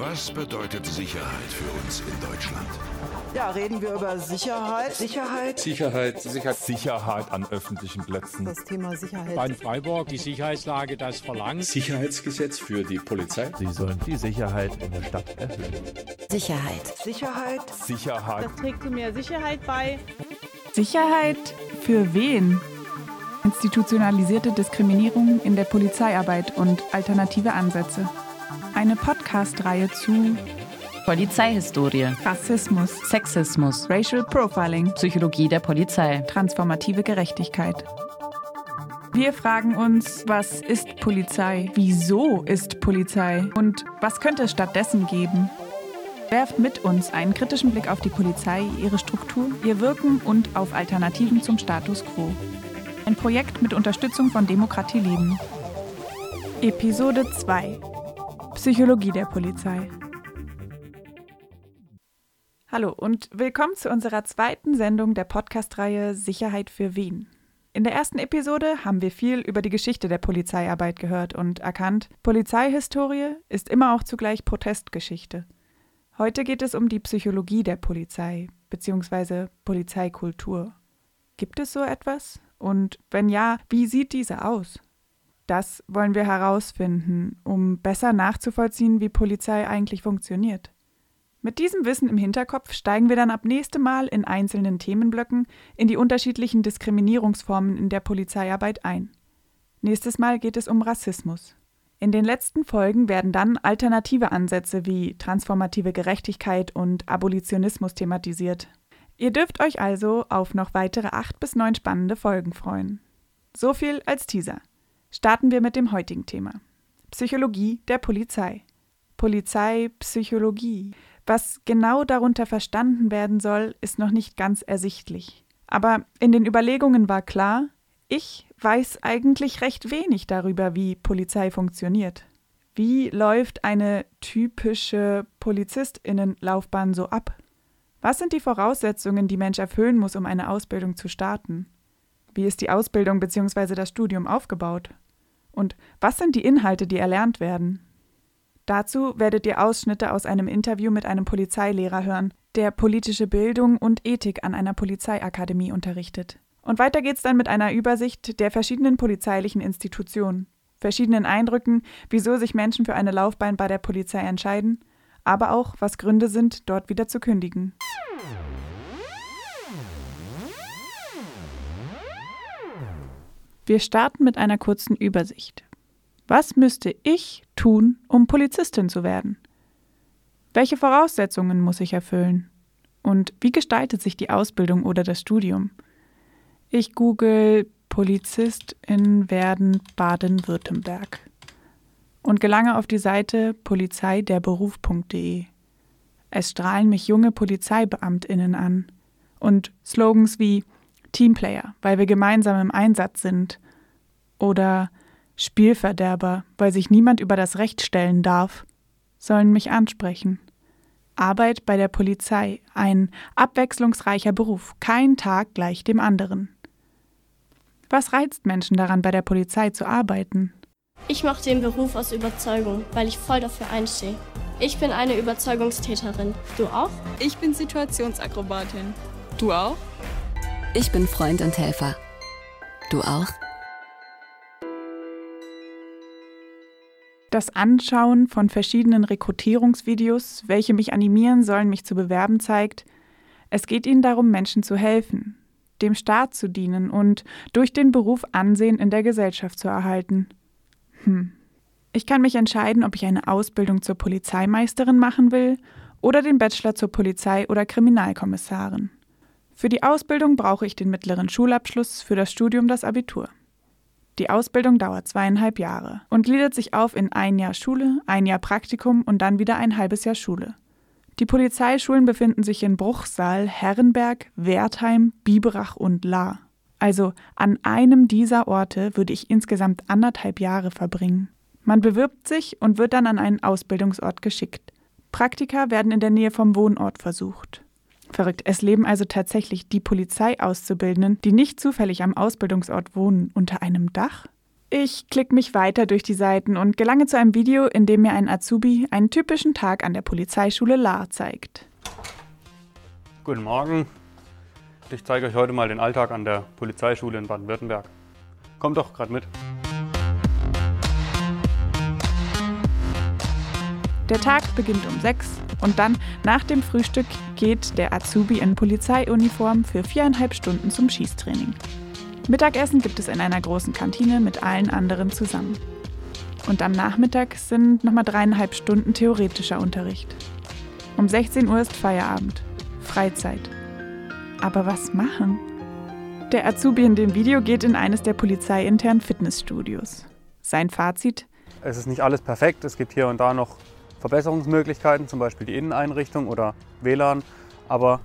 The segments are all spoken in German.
Was bedeutet Sicherheit für uns in Deutschland? Ja, reden wir über Sicherheit. Sicherheit. Sicherheit. Sicherheit. Sicherheit an öffentlichen Plätzen. Das Thema Sicherheit. Bei Freiburg die Sicherheitslage das verlangt. Sicherheitsgesetz für die Polizei. Sie sollen die Sicherheit in der Stadt erhöhen. Sicherheit. Sicherheit. Sicherheit. Das trägt zu mehr Sicherheit bei. Sicherheit für wen? Institutionalisierte Diskriminierung in der Polizeiarbeit und alternative Ansätze. Eine Podcast-Reihe zu Polizeihistorie, Rassismus, Sexismus, Racial Profiling, Psychologie der Polizei, transformative Gerechtigkeit. Wir fragen uns, was ist Polizei? Wieso ist Polizei? Und was könnte es stattdessen geben? Werft mit uns einen kritischen Blick auf die Polizei, ihre Struktur, ihr Wirken und auf Alternativen zum Status quo. Ein Projekt mit Unterstützung von Demokratie Leben. Episode 2 Psychologie der Polizei. Hallo und willkommen zu unserer zweiten Sendung der Podcast-Reihe Sicherheit für wen. In der ersten Episode haben wir viel über die Geschichte der Polizeiarbeit gehört und erkannt, Polizeihistorie ist immer auch zugleich Protestgeschichte. Heute geht es um die Psychologie der Polizei bzw. Polizeikultur. Gibt es so etwas? Und wenn ja, wie sieht diese aus? Das wollen wir herausfinden, um besser nachzuvollziehen, wie Polizei eigentlich funktioniert. Mit diesem Wissen im Hinterkopf steigen wir dann ab nächstem Mal in einzelnen Themenblöcken in die unterschiedlichen Diskriminierungsformen in der Polizeiarbeit ein. Nächstes Mal geht es um Rassismus. In den letzten Folgen werden dann alternative Ansätze wie transformative Gerechtigkeit und Abolitionismus thematisiert. Ihr dürft euch also auf noch weitere acht bis neun spannende Folgen freuen. So viel als Teaser. Starten wir mit dem heutigen Thema. Psychologie der Polizei. Polizeipsychologie. Was genau darunter verstanden werden soll, ist noch nicht ganz ersichtlich. Aber in den Überlegungen war klar, ich weiß eigentlich recht wenig darüber, wie Polizei funktioniert. Wie läuft eine typische Polizistinnenlaufbahn so ab? Was sind die Voraussetzungen, die Mensch erfüllen muss, um eine Ausbildung zu starten? Wie ist die Ausbildung bzw. das Studium aufgebaut? Und was sind die Inhalte, die erlernt werden? Dazu werdet ihr Ausschnitte aus einem Interview mit einem Polizeilehrer hören, der politische Bildung und Ethik an einer Polizeiakademie unterrichtet. Und weiter geht's dann mit einer Übersicht der verschiedenen polizeilichen Institutionen, verschiedenen Eindrücken, wieso sich Menschen für eine Laufbahn bei der Polizei entscheiden, aber auch, was Gründe sind, dort wieder zu kündigen. Wir starten mit einer kurzen Übersicht. Was müsste ich tun, um Polizistin zu werden? Welche Voraussetzungen muss ich erfüllen? Und wie gestaltet sich die Ausbildung oder das Studium? Ich google Polizistin werden Baden-Württemberg und gelange auf die Seite polizeiderberuf.de. Es strahlen mich junge Polizeibeamtinnen an und Slogans wie Teamplayer, weil wir gemeinsam im Einsatz sind oder Spielverderber, weil sich niemand über das Recht stellen darf, sollen mich ansprechen. Arbeit bei der Polizei, ein abwechslungsreicher Beruf, kein Tag gleich dem anderen. Was reizt Menschen daran, bei der Polizei zu arbeiten? Ich mache den Beruf aus Überzeugung, weil ich voll dafür einstehe. Ich bin eine Überzeugungstäterin. Du auch? Ich bin Situationsakrobatin. Du auch? Ich bin Freund und Helfer. Du auch? Das Anschauen von verschiedenen Rekrutierungsvideos, welche mich animieren sollen, mich zu bewerben, zeigt, es geht ihnen darum, Menschen zu helfen, dem Staat zu dienen und durch den Beruf Ansehen in der Gesellschaft zu erhalten. Hm. Ich kann mich entscheiden, ob ich eine Ausbildung zur Polizeimeisterin machen will oder den Bachelor zur Polizei- oder Kriminalkommissarin. Für die Ausbildung brauche ich den mittleren Schulabschluss, für das Studium das Abitur. Die Ausbildung dauert zweieinhalb Jahre und gliedert sich auf in ein Jahr Schule, ein Jahr Praktikum und dann wieder ein halbes Jahr Schule. Die Polizeischulen befinden sich in Bruchsal, Herrenberg, Wertheim, Biberach und Lahr. Also an einem dieser Orte würde ich insgesamt anderthalb Jahre verbringen. Man bewirbt sich und wird dann an einen Ausbildungsort geschickt. Praktika werden in der Nähe vom Wohnort versucht. Verrückt, es leben also tatsächlich die Polizeiauszubildenden, die nicht zufällig am Ausbildungsort wohnen, unter einem Dach? Ich klicke mich weiter durch die Seiten und gelange zu einem Video, in dem mir ein Azubi einen typischen Tag an der Polizeischule Lahr zeigt. Guten Morgen. Ich zeige euch heute mal den Alltag an der Polizeischule in Baden-Württemberg. Kommt doch gerade mit. Der Tag beginnt um 6 und dann nach dem Frühstück geht der Azubi in Polizeiuniform für viereinhalb Stunden zum Schießtraining. Mittagessen gibt es in einer großen Kantine mit allen anderen zusammen. Und am Nachmittag sind nochmal dreieinhalb Stunden theoretischer Unterricht. Um 16 Uhr ist Feierabend. Freizeit. Aber was machen? Der Azubi in dem Video geht in eines der polizeiinternen Fitnessstudios. Sein Fazit? Es ist nicht alles perfekt. Es gibt hier und da noch Verbesserungsmöglichkeiten, zum Beispiel die Inneneinrichtung oder WLAN. Aber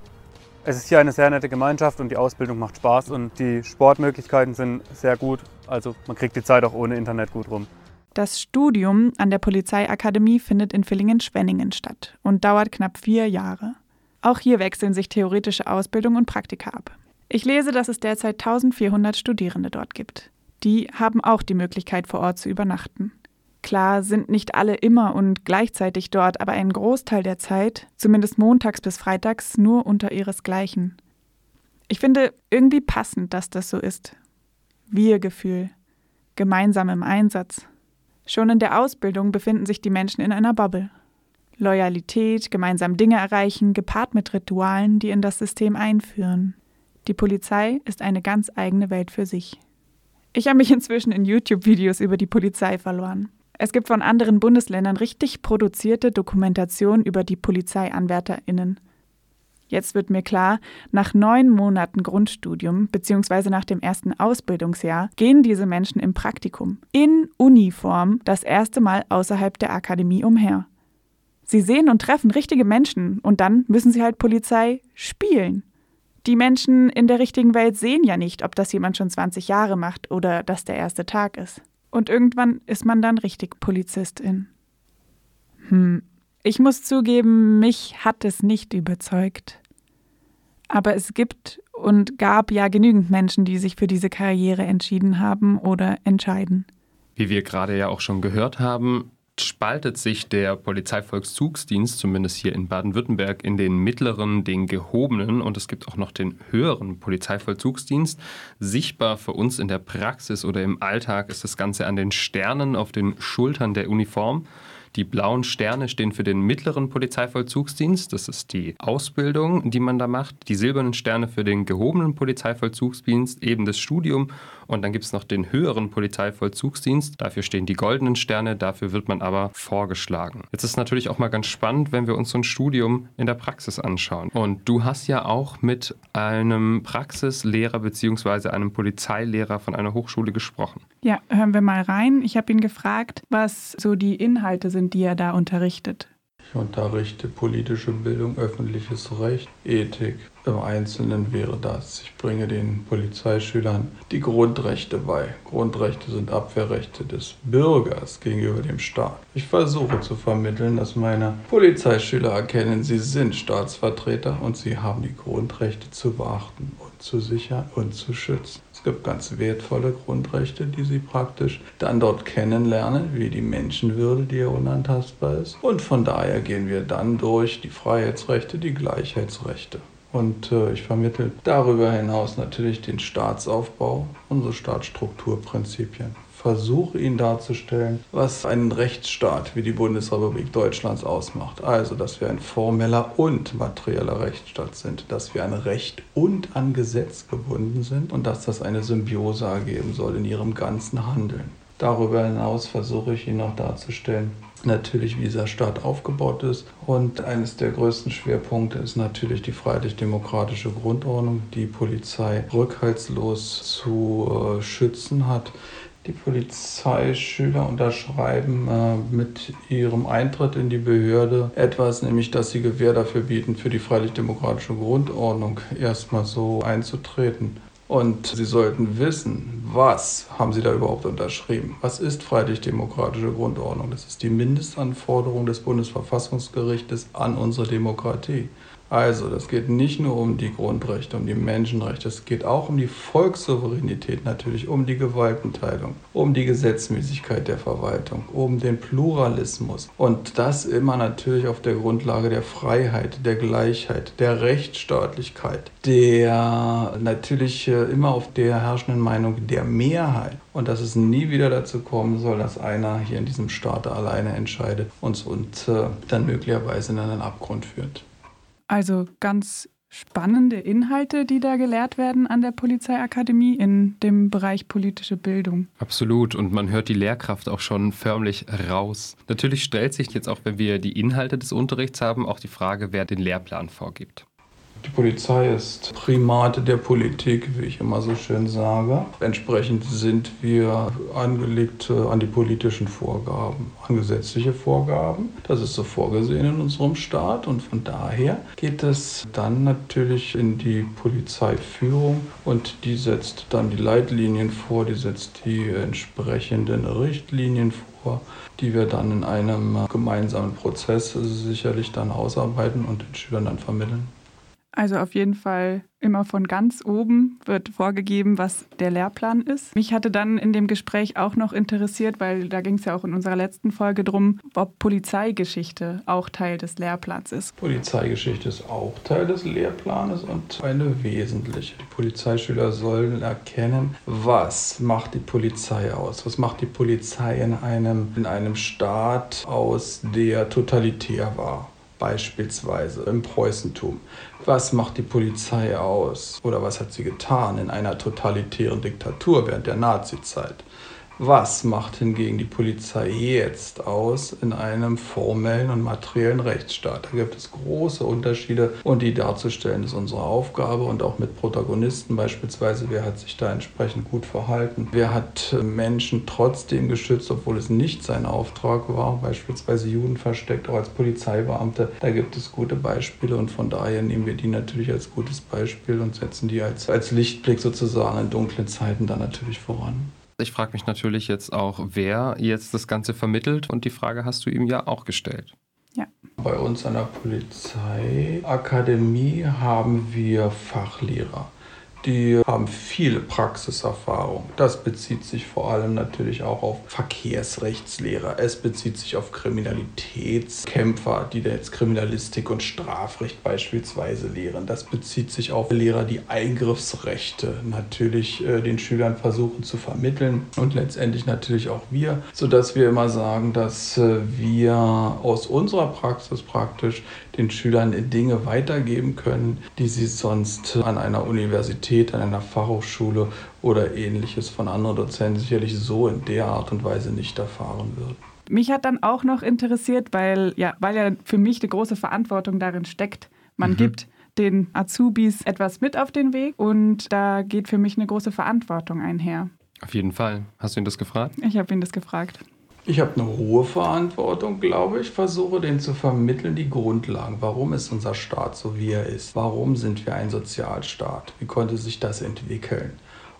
es ist hier eine sehr nette Gemeinschaft und die Ausbildung macht Spaß und die Sportmöglichkeiten sind sehr gut. Also man kriegt die Zeit auch ohne Internet gut rum. Das Studium an der Polizeiakademie findet in Villingen-Schwenningen statt und dauert knapp vier Jahre. Auch hier wechseln sich theoretische Ausbildung und Praktika ab. Ich lese, dass es derzeit 1400 Studierende dort gibt. Die haben auch die Möglichkeit, vor Ort zu übernachten. Klar sind nicht alle immer und gleichzeitig dort, aber ein Großteil der Zeit, zumindest montags bis freitags, nur unter ihresgleichen. Ich finde irgendwie passend, dass das so ist. Wir-Gefühl. Gemeinsam im Einsatz. Schon in der Ausbildung befinden sich die Menschen in einer Bubble. Loyalität, gemeinsam Dinge erreichen, gepaart mit Ritualen, die in das System einführen. Die Polizei ist eine ganz eigene Welt für sich. Ich habe mich inzwischen in YouTube-Videos über die Polizei verloren. Es gibt von anderen Bundesländern richtig produzierte Dokumentationen über die PolizeianwärterInnen. Jetzt wird mir klar, nach neun Monaten Grundstudium bzw. nach dem ersten Ausbildungsjahr gehen diese Menschen im Praktikum in Uniform das erste Mal außerhalb der Akademie umher. Sie sehen und treffen richtige Menschen und dann müssen sie halt Polizei spielen. Die Menschen in der richtigen Welt sehen ja nicht, ob das jemand schon 20 Jahre macht oder dass der erste Tag ist. Und irgendwann ist man dann richtig Polizistin. Hm, ich muss zugeben, mich hat es nicht überzeugt. Aber es gibt und gab ja genügend Menschen, die sich für diese Karriere entschieden haben oder entscheiden. Wie wir gerade ja auch schon gehört haben, spaltet sich der Polizeivolkszugsdienst, zumindest hier in Baden-Württemberg, in den mittleren, den gehobenen und es gibt auch noch den höheren Polizeivollzugsdienst. Sichtbar für uns in der Praxis oder im Alltag ist das Ganze an den Sternen auf den Schultern der Uniform. Die blauen Sterne stehen für den mittleren Polizeivollzugsdienst. Das ist die Ausbildung, die man da macht. Die silbernen Sterne für den gehobenen Polizeivollzugsdienst, eben das Studium. Und dann gibt es noch den höheren Polizeivollzugsdienst. Dafür stehen die goldenen Sterne, dafür wird man aber vorgeschlagen. Jetzt ist natürlich auch mal ganz spannend, wenn wir uns so ein Studium in der Praxis anschauen. Und du hast ja auch mit einem Praxislehrer bzw. einem Polizeilehrer von einer Hochschule gesprochen. Ja, hören wir mal rein. Ich habe ihn gefragt, was so die Inhalte sind, die er da unterrichtet. Ich unterrichte politische Bildung, öffentliches Recht, Ethik. Im Einzelnen wäre das, ich bringe den Polizeischülern die Grundrechte bei. Grundrechte sind Abwehrrechte des Bürgers gegenüber dem Staat. Ich versuche zu vermitteln, dass meine Polizeischüler erkennen, sie sind Staatsvertreter und sie haben die Grundrechte zu beachten und zu sichern und zu schützen. Gibt ganz wertvolle Grundrechte, die sie praktisch dann dort kennenlernen, wie die Menschenwürde, die ja unantastbar ist. Und von daher gehen wir dann durch die Freiheitsrechte, die Gleichheitsrechte. Und äh, ich vermittle darüber hinaus natürlich den Staatsaufbau, unsere Staatsstrukturprinzipien. Versuche ihn darzustellen, was einen Rechtsstaat wie die Bundesrepublik Deutschlands ausmacht. Also, dass wir ein formeller und materieller Rechtsstaat sind, dass wir an Recht und an Gesetz gebunden sind und dass das eine Symbiose ergeben soll in ihrem ganzen Handeln. Darüber hinaus versuche ich ihn noch darzustellen, natürlich, wie dieser Staat aufgebaut ist. Und eines der größten Schwerpunkte ist natürlich die freiheitlich-demokratische Grundordnung, die Polizei rückhaltslos zu äh, schützen hat. Die Polizeischüler unterschreiben äh, mit ihrem Eintritt in die Behörde etwas, nämlich dass sie Gewähr dafür bieten, für die freiheitlich-demokratische Grundordnung erstmal so einzutreten. Und Sie sollten wissen, was haben Sie da überhaupt unterschrieben? Was ist freiheitlich-demokratische Grundordnung? Das ist die Mindestanforderung des Bundesverfassungsgerichtes an unsere Demokratie. Also, das geht nicht nur um die Grundrechte, um die Menschenrechte, es geht auch um die Volkssouveränität natürlich, um die Gewaltenteilung, um die Gesetzmäßigkeit der Verwaltung, um den Pluralismus. Und das immer natürlich auf der Grundlage der Freiheit, der Gleichheit, der Rechtsstaatlichkeit, der natürlich äh, immer auf der herrschenden Meinung der Mehrheit. Und dass es nie wieder dazu kommen soll, dass einer hier in diesem Staat alleine entscheidet und, und äh, dann möglicherweise in einen Abgrund führt. Also ganz spannende Inhalte, die da gelehrt werden an der Polizeiakademie in dem Bereich politische Bildung. Absolut. Und man hört die Lehrkraft auch schon förmlich raus. Natürlich stellt sich jetzt auch, wenn wir die Inhalte des Unterrichts haben, auch die Frage, wer den Lehrplan vorgibt. Die Polizei ist Primate der Politik, wie ich immer so schön sage. Entsprechend sind wir angelegt an die politischen Vorgaben, an gesetzliche Vorgaben. Das ist so vorgesehen in unserem Staat und von daher geht es dann natürlich in die Polizeiführung und die setzt dann die Leitlinien vor, die setzt die entsprechenden Richtlinien vor die wir dann in einem gemeinsamen Prozess sicherlich dann ausarbeiten und den Schülern dann vermitteln. Also auf jeden Fall immer von ganz oben wird vorgegeben, was der Lehrplan ist. Mich hatte dann in dem Gespräch auch noch interessiert, weil da ging es ja auch in unserer letzten Folge drum, ob Polizeigeschichte auch Teil des Lehrplans ist. Polizeigeschichte ist auch Teil des Lehrplanes und eine wesentliche. Die Polizeischüler sollen erkennen, was macht die Polizei aus? Was macht die Polizei in einem, in einem Staat aus, der totalitär war? Beispielsweise im Preußentum. Was macht die Polizei aus oder was hat sie getan in einer totalitären Diktatur während der Nazizeit? Was macht hingegen die Polizei jetzt aus in einem formellen und materiellen Rechtsstaat? Da gibt es große Unterschiede und die darzustellen ist unsere Aufgabe und auch mit Protagonisten beispielsweise, wer hat sich da entsprechend gut verhalten, wer hat Menschen trotzdem geschützt, obwohl es nicht sein Auftrag war, beispielsweise Juden versteckt, auch als Polizeibeamte. Da gibt es gute Beispiele und von daher nehmen wir die natürlich als gutes Beispiel und setzen die als, als Lichtblick sozusagen in dunklen Zeiten dann natürlich voran. Ich frage mich natürlich jetzt auch, wer jetzt das Ganze vermittelt und die Frage hast du ihm ja auch gestellt. Ja. Bei uns an der Polizeiakademie haben wir Fachlehrer die haben viele Praxiserfahrung. Das bezieht sich vor allem natürlich auch auf Verkehrsrechtslehrer. Es bezieht sich auf Kriminalitätskämpfer, die jetzt Kriminalistik und Strafrecht beispielsweise lehren. Das bezieht sich auf Lehrer, die Eingriffsrechte natürlich äh, den Schülern versuchen zu vermitteln und letztendlich natürlich auch wir, sodass wir immer sagen, dass äh, wir aus unserer Praxis praktisch den Schülern Dinge weitergeben können, die sie sonst an einer Universität, an einer Fachhochschule oder ähnliches von anderen Dozenten sicherlich so in der Art und Weise nicht erfahren würden. Mich hat dann auch noch interessiert, weil ja, weil ja für mich eine große Verantwortung darin steckt. Man mhm. gibt den Azubis etwas mit auf den Weg und da geht für mich eine große Verantwortung einher. Auf jeden Fall. Hast du ihn das gefragt? Ich habe ihn das gefragt. Ich habe eine hohe Verantwortung, glaube ich, versuche denen zu vermitteln, die Grundlagen. Warum ist unser Staat so, wie er ist? Warum sind wir ein Sozialstaat? Wie konnte sich das entwickeln?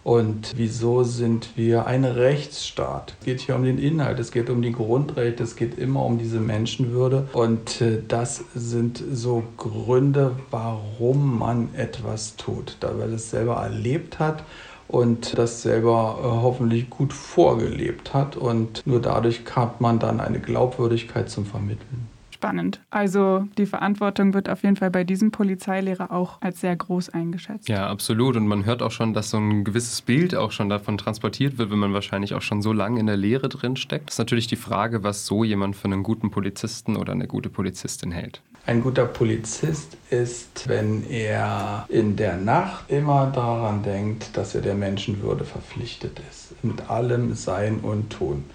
Und wieso sind wir ein Rechtsstaat? Es geht hier um den Inhalt, es geht um die Grundrechte, es geht immer um diese Menschenwürde. Und äh, das sind so Gründe, warum man etwas tut, da man es selber erlebt hat und das selber äh, hoffentlich gut vorgelebt hat. Und nur dadurch hat man dann eine Glaubwürdigkeit zum Vermitteln. Spannend. Also die Verantwortung wird auf jeden Fall bei diesem Polizeilehrer auch als sehr groß eingeschätzt. Ja, absolut. Und man hört auch schon, dass so ein gewisses Bild auch schon davon transportiert wird, wenn man wahrscheinlich auch schon so lange in der Lehre drin steckt. Das ist natürlich die Frage, was so jemand für einen guten Polizisten oder eine gute Polizistin hält. Ein guter Polizist ist, wenn er in der Nacht immer daran denkt, dass er der Menschenwürde verpflichtet ist. Mit allem Sein und Tun.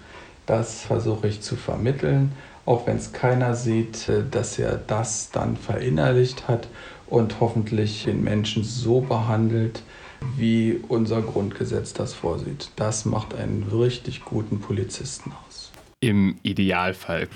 Das versuche ich zu vermitteln, auch wenn es keiner sieht, äh, dass er das dann verinnerlicht hat und hoffentlich den Menschen so behandelt, wie unser Grundgesetz das vorsieht. Das macht einen richtig guten Polizisten aus. Im Idealfall.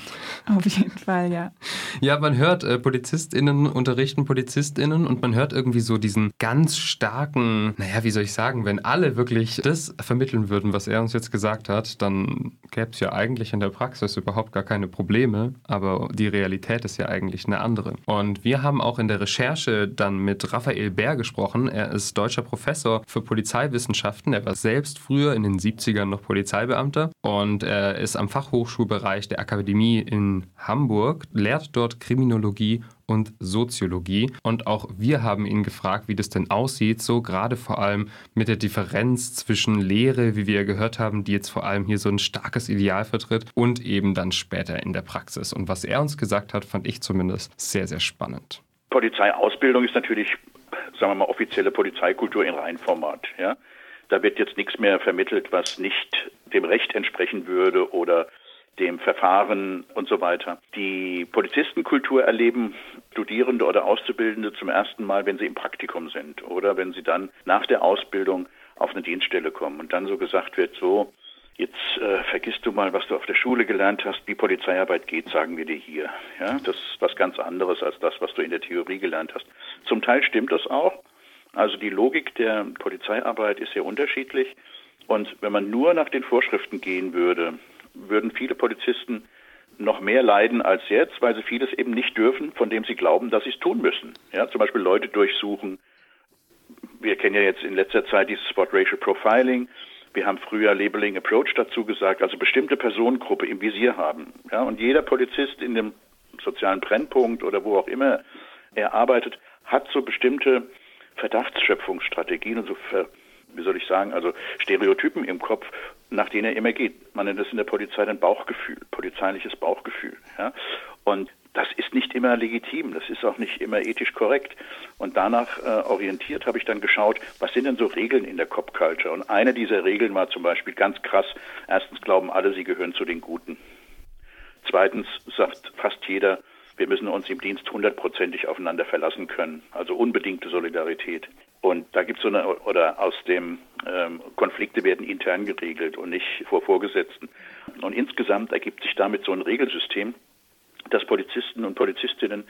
Auf jeden Fall, ja. Ja, man hört äh, PolizistInnen unterrichten PolizistInnen und man hört irgendwie so diesen ganz starken, naja, wie soll ich sagen, wenn alle wirklich das vermitteln würden, was er uns jetzt gesagt hat, dann gäbe es ja eigentlich in der Praxis überhaupt gar keine Probleme, aber die Realität ist ja eigentlich eine andere. Und wir haben auch in der Recherche dann mit Raphael Bär gesprochen. Er ist deutscher Professor für Polizeiwissenschaften. Er war selbst früher in den 70ern noch Polizeibeamter und er ist am Fach Fachhochschulbereich der Akademie in Hamburg, lehrt dort Kriminologie und Soziologie. Und auch wir haben ihn gefragt, wie das denn aussieht, so gerade vor allem mit der Differenz zwischen Lehre, wie wir gehört haben, die jetzt vor allem hier so ein starkes Ideal vertritt, und eben dann später in der Praxis. Und was er uns gesagt hat, fand ich zumindest sehr, sehr spannend. Polizeiausbildung ist natürlich, sagen wir mal, offizielle Polizeikultur in Reinformat. Ja? Da wird jetzt nichts mehr vermittelt, was nicht dem Recht entsprechen würde oder dem Verfahren und so weiter. Die Polizistenkultur erleben Studierende oder Auszubildende zum ersten Mal, wenn sie im Praktikum sind oder wenn sie dann nach der Ausbildung auf eine Dienststelle kommen und dann so gesagt wird, so, jetzt äh, vergisst du mal, was du auf der Schule gelernt hast, wie Polizeiarbeit geht, sagen wir dir hier. Ja, das ist was ganz anderes als das, was du in der Theorie gelernt hast. Zum Teil stimmt das auch. Also die Logik der Polizeiarbeit ist sehr unterschiedlich. Und wenn man nur nach den Vorschriften gehen würde, würden viele Polizisten noch mehr leiden als jetzt, weil sie vieles eben nicht dürfen, von dem sie glauben, dass sie es tun müssen. Ja, zum Beispiel Leute durchsuchen. Wir kennen ja jetzt in letzter Zeit dieses Spot Racial Profiling. Wir haben früher Labeling Approach dazu gesagt, also bestimmte Personengruppe im Visier haben. Ja, und jeder Polizist in dem sozialen Brennpunkt oder wo auch immer er arbeitet, hat so bestimmte Verdachtsschöpfungsstrategien und so ver wie soll ich sagen, also Stereotypen im Kopf, nach denen er immer geht. Man nennt das in der Polizei ein Bauchgefühl, polizeiliches Bauchgefühl. Ja? Und das ist nicht immer legitim, das ist auch nicht immer ethisch korrekt. Und danach äh, orientiert habe ich dann geschaut, was sind denn so Regeln in der Cop Culture? Und eine dieser Regeln war zum Beispiel ganz krass, erstens glauben alle, sie gehören zu den Guten. Zweitens sagt fast jeder, wir müssen uns im Dienst hundertprozentig aufeinander verlassen können, also unbedingte Solidarität. Und da gibt es so eine, oder aus dem ähm, Konflikte werden intern geregelt und nicht vor Vorgesetzten. Und insgesamt ergibt sich damit so ein Regelsystem, dass Polizisten und Polizistinnen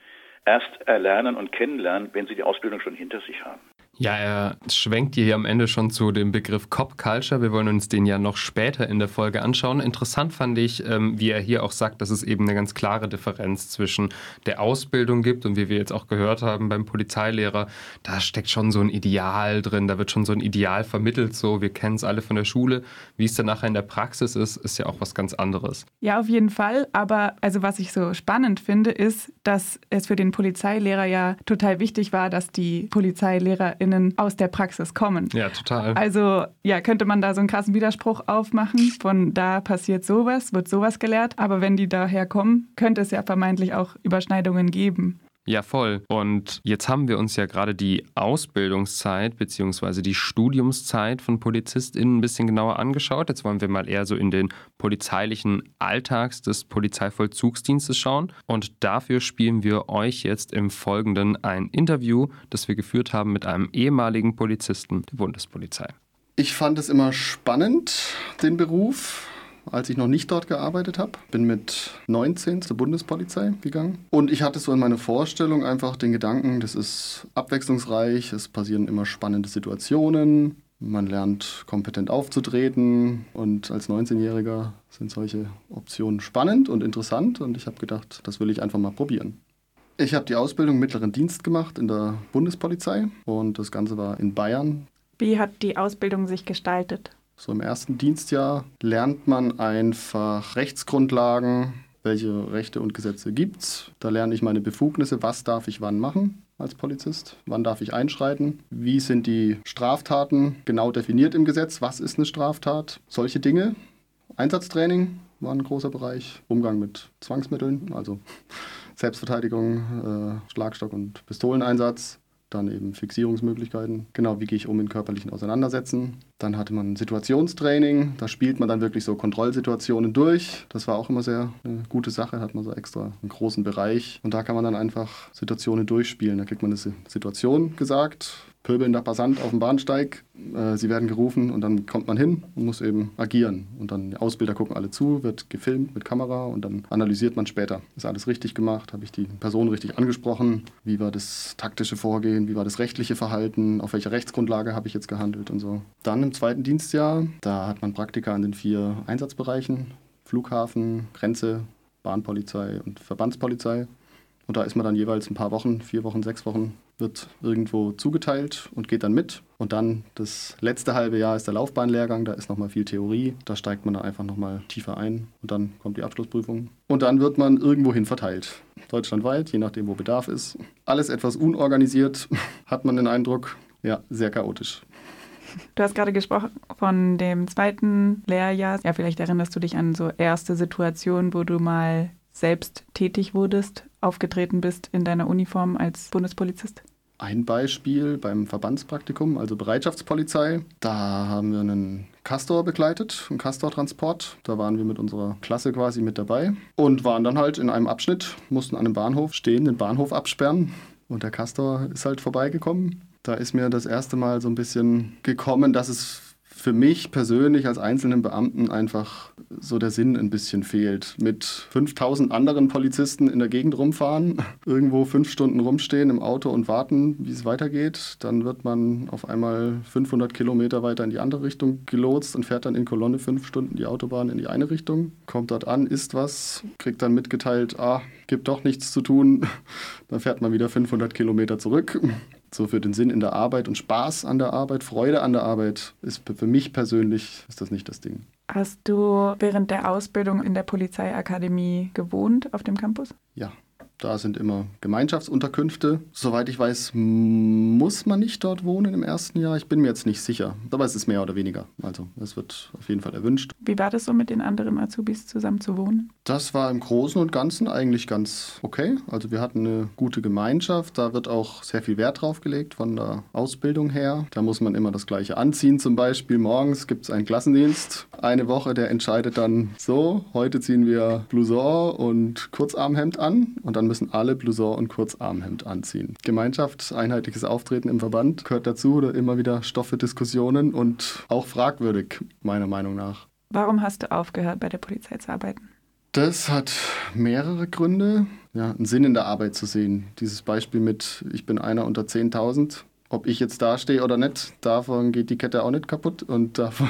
erst erlernen und kennenlernen, wenn sie die Ausbildung schon hinter sich haben. Ja, er schwenkt hier am Ende schon zu dem Begriff Cop Culture. Wir wollen uns den ja noch später in der Folge anschauen. Interessant fand ich, ähm, wie er hier auch sagt, dass es eben eine ganz klare Differenz zwischen der Ausbildung gibt und wie wir jetzt auch gehört haben beim Polizeilehrer, da steckt schon so ein Ideal drin, da wird schon so ein Ideal vermittelt, so wir kennen es alle von der Schule. Wie es dann nachher in der Praxis ist, ist ja auch was ganz anderes. Ja, auf jeden Fall. Aber also was ich so spannend finde, ist, dass es für den Polizeilehrer ja total wichtig war, dass die Polizeilehrer PolizistInnen aus der Praxis kommen. Ja, total. Also ja, könnte man da so einen krassen Widerspruch aufmachen, von da passiert sowas, wird sowas gelehrt, aber wenn die daher kommen, könnte es ja vermeintlich auch Überschneidungen geben. Ja, voll. Und jetzt haben wir uns ja gerade die Ausbildungszeit bzw. die Studiumszeit von PolizistInnen ein bisschen genauer angeschaut. Jetzt wollen wir mal eher so in den polizeilichen Alltags des Polizeivollzugsdienstes schauen. Und dafür spielen wir euch jetzt im Folgenden ein Interview, das wir geführt haben mit einem ehemaligen Polizisten der Bundespolizei. Ich fand es immer spannend, den Beruf als ich noch nicht dort gearbeitet habe. Bin mit 19 zur Bundespolizei gegangen. Und ich hatte so in meiner Vorstellung einfach den Gedanken, das ist abwechslungsreich, es passieren immer spannende Situationen, man lernt kompetent aufzutreten und als 19-Jähriger sind solche Optionen spannend und interessant und ich habe gedacht, das will ich einfach mal probieren. Ich habe die Ausbildung mittleren Dienst gemacht in der Bundespolizei und das Ganze war in Bayern. Wie hat die Ausbildung sich gestaltet? So im ersten Dienstjahr lernt man einfach Rechtsgrundlagen, welche Rechte und Gesetze gibt es. Da lerne ich meine Befugnisse, was darf ich wann machen als Polizist, wann darf ich einschreiten, wie sind die Straftaten genau definiert im Gesetz, was ist eine Straftat, solche Dinge. Einsatztraining war ein großer Bereich, Umgang mit Zwangsmitteln, also Selbstverteidigung, äh, Schlagstock und Pistoleneinsatz, dann eben Fixierungsmöglichkeiten. Genau, wie gehe ich um in körperlichen Auseinandersetzen. Dann hatte man Situationstraining, da spielt man dann wirklich so Kontrollsituationen durch. Das war auch immer sehr eine gute Sache, hat man so extra einen großen Bereich. Und da kann man dann einfach Situationen durchspielen. Da kriegt man eine Situation gesagt, pöbelnder Passant auf dem Bahnsteig. Äh, sie werden gerufen und dann kommt man hin und muss eben agieren. Und dann die Ausbilder gucken alle zu, wird gefilmt mit Kamera und dann analysiert man später. Ist alles richtig gemacht? Habe ich die Person richtig angesprochen? Wie war das taktische Vorgehen? Wie war das rechtliche Verhalten? Auf welcher Rechtsgrundlage habe ich jetzt gehandelt und so. Dann im zweiten Dienstjahr, da hat man Praktika an den vier Einsatzbereichen. Flughafen, Grenze, Bahnpolizei und Verbandspolizei. Und da ist man dann jeweils ein paar Wochen, vier Wochen, sechs Wochen, wird irgendwo zugeteilt und geht dann mit. Und dann das letzte halbe Jahr ist der Laufbahnlehrgang, da ist nochmal viel Theorie. Da steigt man dann einfach nochmal tiefer ein und dann kommt die Abschlussprüfung. Und dann wird man irgendwohin verteilt. Deutschlandweit, je nachdem, wo Bedarf ist. Alles etwas unorganisiert, hat man den Eindruck. Ja, sehr chaotisch. Du hast gerade gesprochen von dem zweiten Lehrjahr. Ja, vielleicht erinnerst du dich an so erste Situationen, wo du mal selbst tätig wurdest, aufgetreten bist in deiner Uniform als Bundespolizist? Ein Beispiel beim Verbandspraktikum, also Bereitschaftspolizei. Da haben wir einen Castor begleitet, einen Castor-Transport. Da waren wir mit unserer Klasse quasi mit dabei und waren dann halt in einem Abschnitt, mussten an einem Bahnhof stehen, den Bahnhof absperren. Und der Castor ist halt vorbeigekommen. Da ist mir das erste Mal so ein bisschen gekommen, dass es für mich persönlich als einzelnen Beamten einfach so der Sinn ein bisschen fehlt. Mit 5000 anderen Polizisten in der Gegend rumfahren, irgendwo fünf Stunden rumstehen im Auto und warten, wie es weitergeht. Dann wird man auf einmal 500 Kilometer weiter in die andere Richtung gelotst und fährt dann in Kolonne fünf Stunden die Autobahn in die eine Richtung, kommt dort an, isst was, kriegt dann mitgeteilt, ah, gibt doch nichts zu tun. Dann fährt man wieder 500 Kilometer zurück so für den Sinn in der Arbeit und Spaß an der Arbeit, Freude an der Arbeit, ist für mich persönlich ist das nicht das Ding. Hast du während der Ausbildung in der Polizeiakademie gewohnt auf dem Campus? Ja, da sind immer Gemeinschaftsunterkünfte. Soweit ich weiß, muss man nicht dort wohnen im ersten Jahr. Ich bin mir jetzt nicht sicher, aber es ist mehr oder weniger. Also es wird auf jeden Fall erwünscht. Wie war das so mit den anderen Azubis zusammen zu wohnen? Das war im Großen und Ganzen eigentlich ganz okay. Also wir hatten eine gute Gemeinschaft. Da wird auch sehr viel Wert drauf gelegt von der Ausbildung her. Da muss man immer das Gleiche anziehen. Zum Beispiel morgens gibt es einen Klassendienst. Eine Woche, der entscheidet dann so, heute ziehen wir Blouson und Kurzarmhemd an und dann dann müssen alle Blouson und Kurzarmhemd anziehen. Gemeinschaft, einheitliches Auftreten im Verband gehört dazu, oder immer wieder Stoff für Diskussionen und auch fragwürdig, meiner Meinung nach. Warum hast du aufgehört, bei der Polizei zu arbeiten? Das hat mehrere Gründe. Ja, einen Sinn in der Arbeit zu sehen. Dieses Beispiel mit, ich bin einer unter 10.000. Ob ich jetzt dastehe oder nicht, davon geht die Kette auch nicht kaputt. Und davon,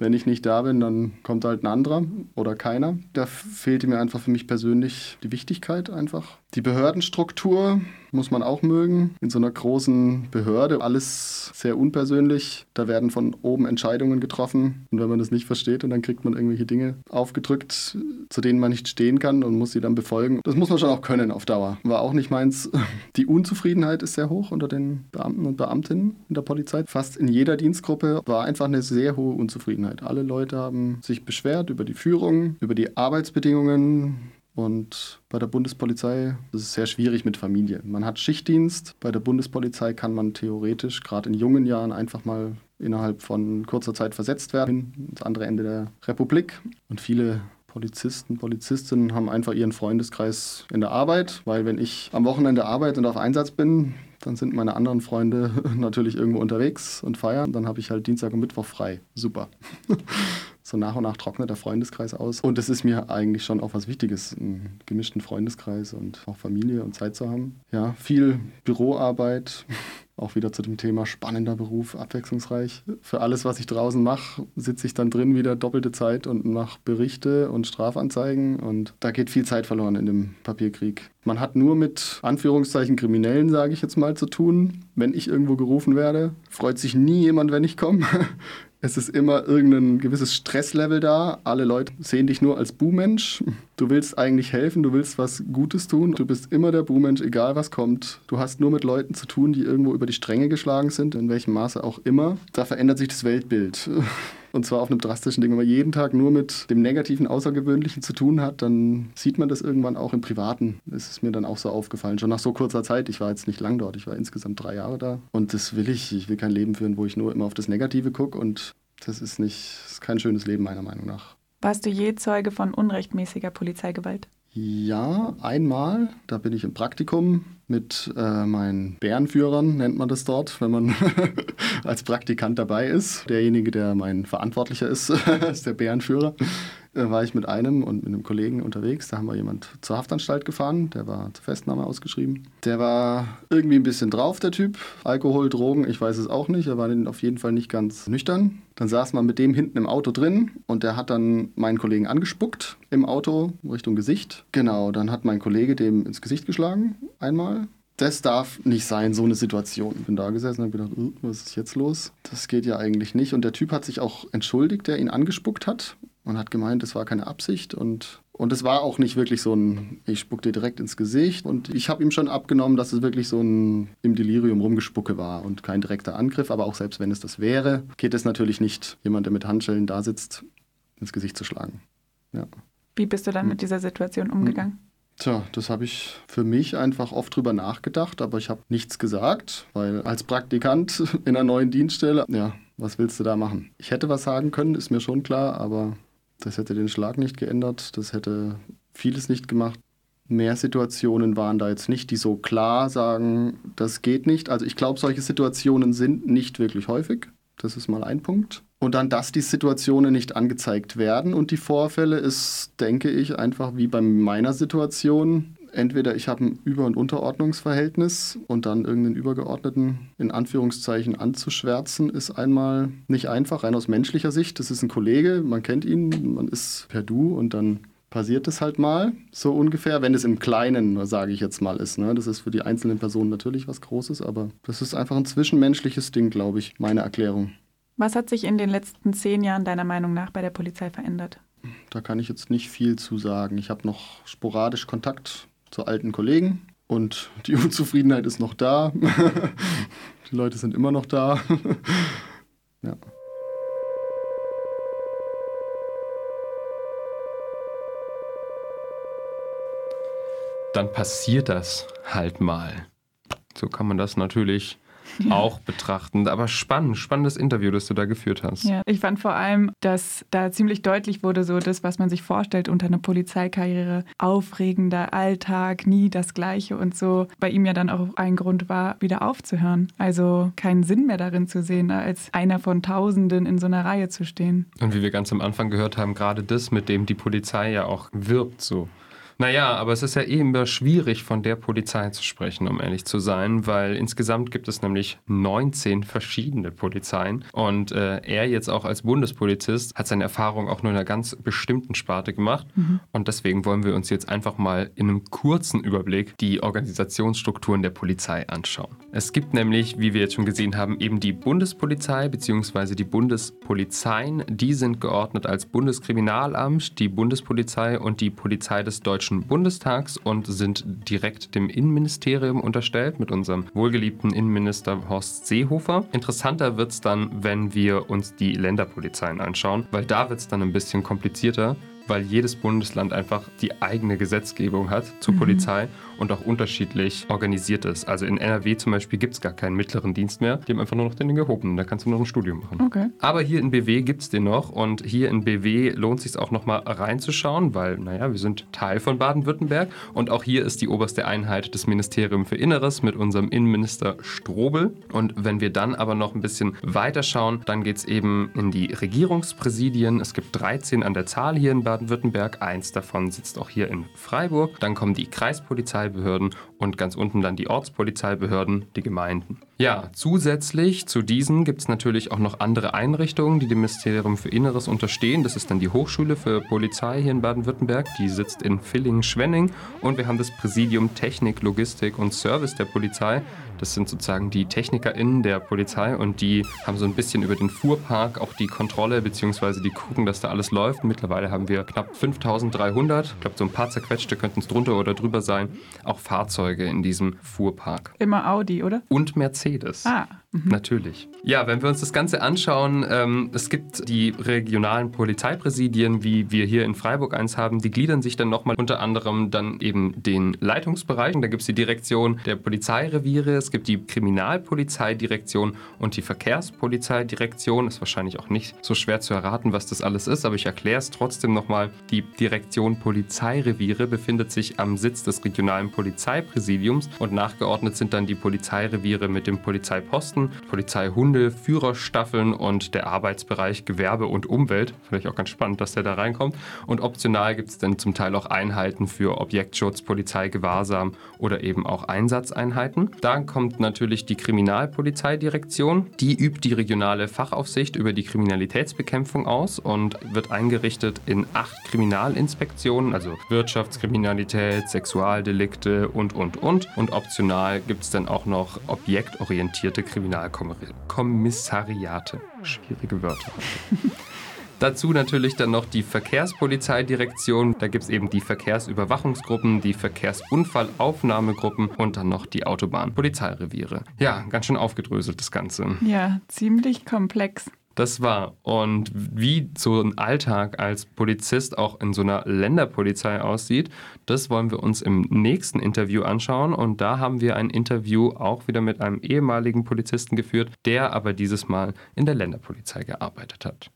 wenn ich nicht da bin, dann kommt halt ein anderer oder keiner. Da fehlte mir einfach für mich persönlich die Wichtigkeit einfach. Die Behördenstruktur muss man auch mögen. In so einer großen Behörde alles sehr unpersönlich. Da werden von oben Entscheidungen getroffen. Und wenn man das nicht versteht, dann kriegt man irgendwelche Dinge aufgedrückt, zu denen man nicht stehen kann und muss sie dann befolgen. Das muss man schon auch können auf Dauer. War auch nicht meins. Die Unzufriedenheit ist sehr hoch unter den Beamten und Beamtinnen in der Polizei. Fast in jeder Dienstgruppe war einfach eine sehr hohe Unzufriedenheit. Alle Leute haben sich beschwert über die Führung, über die Arbeitsbedingungen, und bei der Bundespolizei ist es sehr schwierig mit Familie. Man hat Schichtdienst. Bei der Bundespolizei kann man theoretisch gerade in jungen Jahren einfach mal innerhalb von kurzer Zeit versetzt werden, ins andere Ende der Republik. Und viele Polizisten, Polizistinnen haben einfach ihren Freundeskreis in der Arbeit, weil wenn ich am Wochenende arbeite und auf Einsatz bin, dann sind meine anderen Freunde natürlich irgendwo unterwegs und feiern. Dann habe ich halt Dienstag und Mittwoch frei. Super. so nach und nach trocknet der Freundeskreis aus. Und das ist mir eigentlich schon auch was Wichtiges, einen gemischten Freundeskreis und auch Familie und Zeit zu haben. Ja, viel Büroarbeit, auch wieder zu dem Thema spannender Beruf, abwechslungsreich. Für alles, was ich draußen mache, sitze ich dann drin wieder doppelte Zeit und mache Berichte und Strafanzeigen. Und da geht viel Zeit verloren in dem Papierkrieg. Man hat nur mit Anführungszeichen Kriminellen, sage ich jetzt mal, zu tun. Wenn ich irgendwo gerufen werde, freut sich nie jemand, wenn ich komme. Es ist immer irgendein gewisses Stresslevel da. Alle Leute sehen dich nur als Buhmensch. Du willst eigentlich helfen, du willst was Gutes tun. Du bist immer der Buhmensch, egal was kommt. Du hast nur mit Leuten zu tun, die irgendwo über die Stränge geschlagen sind, in welchem Maße auch immer. Da verändert sich das Weltbild. Und zwar auf einem drastischen Ding. Wenn man jeden Tag nur mit dem Negativen, Außergewöhnlichen zu tun hat, dann sieht man das irgendwann auch im Privaten. Das ist mir dann auch so aufgefallen. Schon nach so kurzer Zeit. Ich war jetzt nicht lang dort. Ich war insgesamt drei Jahre da. Und das will ich. Ich will kein Leben führen, wo ich nur immer auf das Negative gucke. Und das ist nicht, ist kein schönes Leben, meiner Meinung nach. Warst du je Zeuge von unrechtmäßiger Polizeigewalt? Ja, einmal. Da bin ich im Praktikum mit äh, meinen Bärenführern, nennt man das dort, wenn man als Praktikant dabei ist. Derjenige, der mein Verantwortlicher ist, ist der Bärenführer. Da war ich mit einem und mit einem Kollegen unterwegs. Da haben wir jemand zur Haftanstalt gefahren. Der war zur Festnahme ausgeschrieben. Der war irgendwie ein bisschen drauf, der Typ. Alkohol, Drogen, ich weiß es auch nicht. Er war auf jeden Fall nicht ganz nüchtern. Dann saß man mit dem hinten im Auto drin und der hat dann meinen Kollegen angespuckt im Auto Richtung Gesicht. Genau, dann hat mein Kollege dem ins Gesicht geschlagen einmal. Das darf nicht sein, so eine Situation. Ich bin da gesessen und habe gedacht, uh, was ist jetzt los? Das geht ja eigentlich nicht. Und der Typ hat sich auch entschuldigt, der ihn angespuckt hat und hat gemeint, es war keine Absicht und und es war auch nicht wirklich so ein, ich spuck dir direkt ins Gesicht. Und ich habe ihm schon abgenommen, dass es wirklich so ein im Delirium rumgespucke war und kein direkter Angriff. Aber auch selbst wenn es das wäre, geht es natürlich nicht, jemand, der mit Handschellen da sitzt, ins Gesicht zu schlagen. Ja. Wie bist du dann mit dieser Situation umgegangen? Tja, das habe ich für mich einfach oft drüber nachgedacht, aber ich habe nichts gesagt, weil als Praktikant in einer neuen Dienststelle, ja, was willst du da machen? Ich hätte was sagen können, ist mir schon klar, aber das hätte den Schlag nicht geändert, das hätte vieles nicht gemacht. Mehr Situationen waren da jetzt nicht, die so klar sagen, das geht nicht. Also ich glaube, solche Situationen sind nicht wirklich häufig. Das ist mal ein Punkt. Und dann, dass die Situationen nicht angezeigt werden und die Vorfälle ist, denke ich, einfach wie bei meiner Situation entweder ich habe ein Über- und Unterordnungsverhältnis und dann irgendeinen Übergeordneten in Anführungszeichen anzuschwärzen, ist einmal nicht einfach, rein aus menschlicher Sicht. Das ist ein Kollege, man kennt ihn, man ist per Du und dann passiert es halt mal, so ungefähr, wenn es im Kleinen, sage ich jetzt mal, ist. Ne? Das ist für die einzelnen Personen natürlich was Großes, aber das ist einfach ein zwischenmenschliches Ding, glaube ich, meine Erklärung. Was hat sich in den letzten zehn Jahren deiner Meinung nach bei der Polizei verändert? Da kann ich jetzt nicht viel zu sagen. Ich habe noch sporadisch Kontakt zu alten Kollegen und die Unzufriedenheit ist noch da. die Leute sind immer noch da. ja. Dann passiert das halt mal. So kann man das natürlich ja. auch betrachtend. Aber spannend, spannendes Interview, das du da geführt hast. Ja, ich fand vor allem, dass da ziemlich deutlich wurde, so das, was man sich vorstellt unter einer Polizeikarriere. Aufregender Alltag, nie das Gleiche und so. Bei ihm ja dann auch ein Grund war, wieder aufzuhören. Also keinen Sinn mehr darin zu sehen, als einer von Tausenden in so einer Reihe zu stehen. Und wie wir ganz am Anfang gehört haben, gerade das, mit dem die Polizei ja auch wirbt, so. Naja, aber es ist ja eh immer schwierig, von der Polizei zu sprechen, um ehrlich zu sein, weil insgesamt gibt es nämlich 19 verschiedene Polizeien. Und äh, er jetzt auch als Bundespolizist hat seine Erfahrung auch nur in einer ganz bestimmten Sparte gemacht. Mhm. Und deswegen wollen wir uns jetzt einfach mal in einem kurzen Überblick die Organisationsstrukturen der Polizei anschauen. Es gibt nämlich, wie wir jetzt schon gesehen haben, eben die Bundespolizei bzw. die Bundespolizeien. Die sind geordnet als Bundeskriminalamt, die Bundespolizei und die Polizei des Deutschen Deutschen Bundestags und sind direkt dem Innenministerium unterstellt mit unserem wohlgeliebten Innenminister Horst Seehofer. Interessanter wird es dann, wenn wir uns die Länderpolizeien anschauen, weil da wird es dann ein bisschen komplizierter weil jedes Bundesland einfach die eigene Gesetzgebung hat zur mhm. Polizei und auch unterschiedlich organisiert ist. Also in NRW zum Beispiel gibt es gar keinen mittleren Dienst mehr. Die haben einfach nur noch den gehobenen. Da kannst du noch ein Studium machen. Okay. Aber hier in BW gibt es den noch und hier in BW lohnt es sich auch nochmal reinzuschauen, weil, naja, wir sind Teil von Baden-Württemberg und auch hier ist die oberste Einheit des Ministerium für Inneres mit unserem Innenminister Strobel. Und wenn wir dann aber noch ein bisschen weiter schauen, dann geht es eben in die Regierungspräsidien. Es gibt 13 an der Zahl hier in Baden-Württemberg. Eins davon sitzt auch hier in Freiburg. Dann kommen die Kreispolizei Polizeibehörden und ganz unten dann die Ortspolizeibehörden, die Gemeinden. Ja, zusätzlich zu diesen gibt es natürlich auch noch andere Einrichtungen, die dem Ministerium für Inneres unterstehen. Das ist dann die Hochschule für Polizei hier in Baden-Württemberg, die sitzt in Villingen-Schwenning und wir haben das Präsidium Technik, Logistik und Service der Polizei. Das sind sozusagen die TechnikerInnen der Polizei und die haben so ein bisschen über den Fuhrpark auch die Kontrolle, beziehungsweise die gucken, dass da alles läuft. Mittlerweile haben wir knapp 5300, ich glaube so ein paar zerquetschte könnten es drunter oder drüber sein, auch Fahrzeuge in diesem Fuhrpark. Immer Audi, oder? Und Mercedes. Mercedes. Ah. Mhm. Natürlich. Ja, wenn wir uns das Ganze anschauen, ähm, es gibt die regionalen Polizeipräsidien, wie wir hier in Freiburg eins haben, die gliedern sich dann nochmal unter anderem dann eben den Leitungsbereichen. Da gibt es die Direktion der Polizeireviere, es gibt die Kriminalpolizeidirektion und die Verkehrspolizeidirektion. Ist wahrscheinlich auch nicht so schwer zu erraten, was das alles ist, aber ich erkläre es trotzdem nochmal. Die Direktion Polizeireviere befindet sich am Sitz des regionalen Polizeipräsidiums und nachgeordnet sind dann die Polizeireviere mit dem Polizeiposten Polizisten, Polizeihunde, Führerstaffeln und der Arbeitsbereich Gewerbe und Umwelt. Vielleicht auch ganz spannend, dass der da reinkommt. Und optional gibt es dann zum Teil auch Einheiten für Objektschutz, Polizeigewahrsam oder eben auch Einsatzeinheiten. Dann kommt natürlich die Kriminalpolizeidirektion. Die übt die regionale Fachaufsicht über die Kriminalitätsbekämpfung aus und wird eingerichtet in acht Kriminalinspektionen, also Wirtschaftskriminalität, Sexualdelikte und, und, und. Und optional gibt es dann auch noch objektorientierte Kriminalität. Kriminalkommissariate. Schwierige Wörter. Dazu natürlich dann noch die Verkehrspolizeidirektion. Da gibt es eben die Verkehrsüberwachungsgruppen, die Verkehrsunfallaufnahmegruppen und dann noch die Autobahnpolizeireviere. Ja, ganz schön aufgedröselt das Ganze. Ja, ziemlich komplex. Das war. Und wie so ein Alltag als Polizist auch in so einer Länderpolizei aussieht, das wollen wir uns im nächsten Interview anschauen. Und da haben wir ein Interview auch wieder mit einem ehemaligen Polizisten geführt, der aber dieses Mal in der Länderpolizei gearbeitet hat.